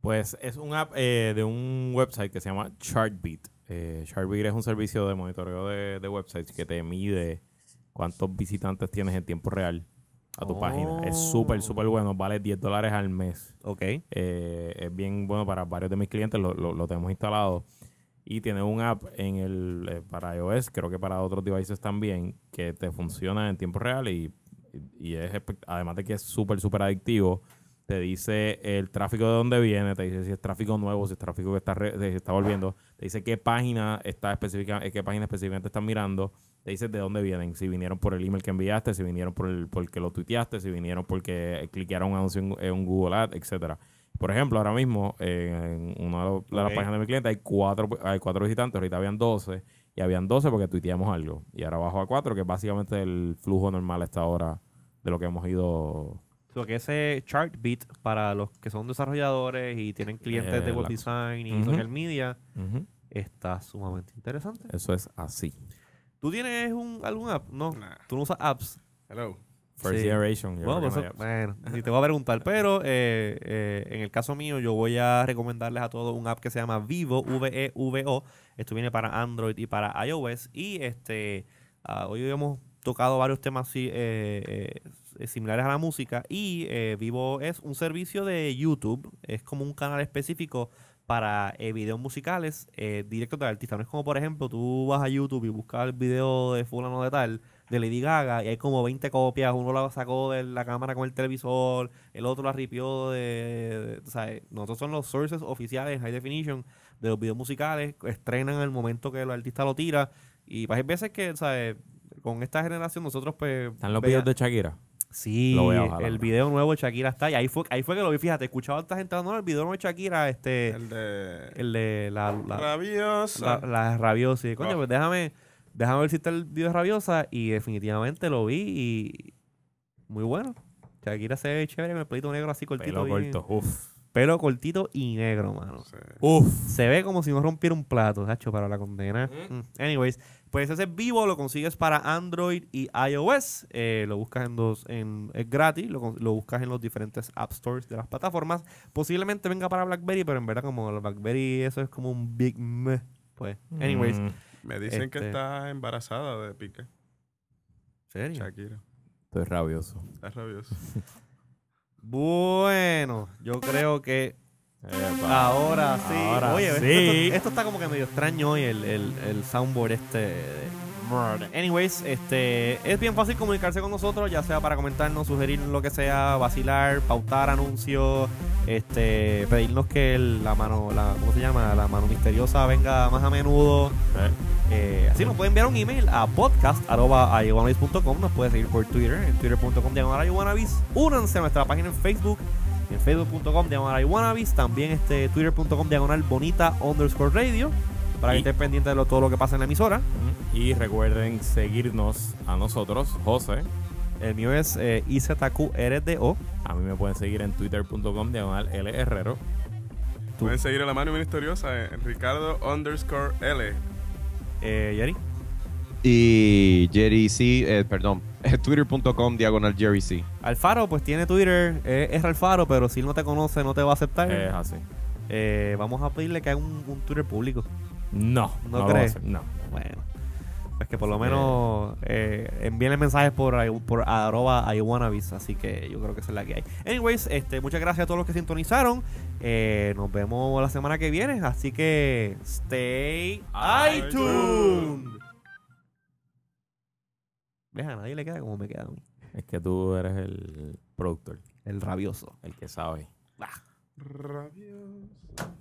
Pues es un app eh, de un website que se llama Chartbeat. Eh, Chartbeat es un servicio de monitoreo de, de websites que te mide cuántos visitantes tienes en tiempo real a tu Oh. página. Es súper, súper bueno. Vale 10 dólares al mes. Ok. Eh, es bien bueno para varios de mis clientes. Lo, lo- lo tenemos instalado. Y tiene un app en el eh, para iOS, creo que para otros devices también, que te funciona en tiempo real y, y es además de que es súper, súper adictivo. Te dice el tráfico de dónde viene, te dice si es tráfico nuevo, si es tráfico que está, re- se está volviendo, te dice qué página está específica, eh, qué página específicamente están mirando, te dice de dónde vienen, si vinieron por el email que enviaste, si vinieron por el porque lo tuiteaste, si vinieron porque cliquearon un en, en un Google Ad, etcétera. Por ejemplo, ahora mismo eh, en una de lo- de las páginas de mi cliente hay cuatro, hay cuatro visitantes, ahorita habían 12 y habían 12 porque tuiteamos algo. Y ahora bajo a cuatro, que es básicamente el flujo normal a esta hora de lo que hemos ido So que ese Chartbeat para los que son desarrolladores y tienen clientes Eh, de web la- design y Ujú. social media, Ujú. está sumamente interesante. Eso es así. ¿Tú tienes un, algún app? No, Nah. tú no usas apps. Hello. First Sí. generation. yo Bueno, pues eso- bueno, ni te voy a preguntar, pero eh, eh, en el caso mío yo voy a recomendarles a todos un app que se llama Vivo, V-E-V-O. Esto viene para Android y para iOS. Y este ah, hoy hemos tocado varios temas eh, eh, similares a la música. Y Vivo es un servicio de YouTube. Es como un canal específico para eh, videos musicales eh, directos del artista. No es como, por ejemplo, tú vas a YouTube y buscas el video de fulano de tal, de Lady Gaga, y hay como 20 copias. Uno la sacó de la cámara con el televisor, el otro la ripió de... de- o sea, nosotros son los sources oficiales, High Definition, de los videos musicales. Estrenan en el momento que el artista lo tira. Y pues, hay veces que, ¿sabes? Con esta generación nosotros pues... Están los videos de Shakira. Sí, bajar el video nuevo de Shakira está ahí. Ahí fue, ahí fue que lo vi, fíjate, escuchaba a esta gente no, el video nuevo de Shakira, este, El de. el de la, la, Rabiosa. la, la rabiosa. Y, Coño, Oh. pues déjame, déjame ver si está el video de rabiosa. Y definitivamente lo vi y muy bueno. Shakira se ve chévere con el pelito negro así cortito. Pelo corto. Uf. Pelo cortito y negro, mano. Sí. Uf. Se ve como si no rompiera un plato, Sacho, para la condena. Mm. Anyways, pues ese es vivo, lo consigues para Android y iOS. Eh, lo buscas en dos, en, es gratis, lo, lo buscas en los diferentes App Stores de las plataformas. Posiblemente venga para BlackBerry, pero en verdad como la BlackBerry eso es como un big meh. Pues, anyways, Mm, Me dicen que Este- está embarazada de Piqué. ¿serio? Shakira. estoy rabioso. Está rabiosa. Bueno, yo creo que Epa. ahora sí. Ahora Oye, esto- sí. Esto, esto está como que medio extraño hoy, el, el, el soundboard este. de- Anyways, este es bien fácil comunicarse con nosotros, ya sea para comentarnos, sugerir lo que sea, vacilar, pautar anuncios, este, pedirnos que el- la mano, la, ¿cómo se llama? La mano misteriosa venga más a menudo. Eh, Eh, así nos puede enviar un email a podcast.com. Nos puede seguir por Twitter, en twitter.com diagonal. Únanse a nuestra página en Facebook, en facebook.com diagonal. También este, twitter.com diagonal bonita underscore radio. Para que Y- estén pendientes de lo- todo lo que pasa en la emisora. Y recuerden seguirnos a nosotros, José. El mío es eh, IZQRDO. A mí me pueden seguir en twitter.com diagonal L Herrero. Tú. Pueden seguir a la mano misteriosa en Ricardo underscore L. Eh, Yeri. Y Jerry C, eh, perdón, twitter.com diagonal Jerry C. Alfaro, pues tiene Twitter, eh, es Alfaro, pero si él no te conoce, no te va a aceptar. Es así. Eh, vamos a pedirle que haga un, un Twitter público. No, ¿No no, lo voy a crees? hacer, No. Bueno, pues que por lo menos eh, envíenle mensajes por, por arroba iWannabes, así que yo creo que esa es la que hay. Anyways, este, muchas gracias a todos los que sintonizaron. Eh, nos vemos la semana que viene, así que stay iTunes. Ves, a nadie le queda como me queda a mí. Es que tú eres el productor, El rabioso. el que sabe. Rabiosa.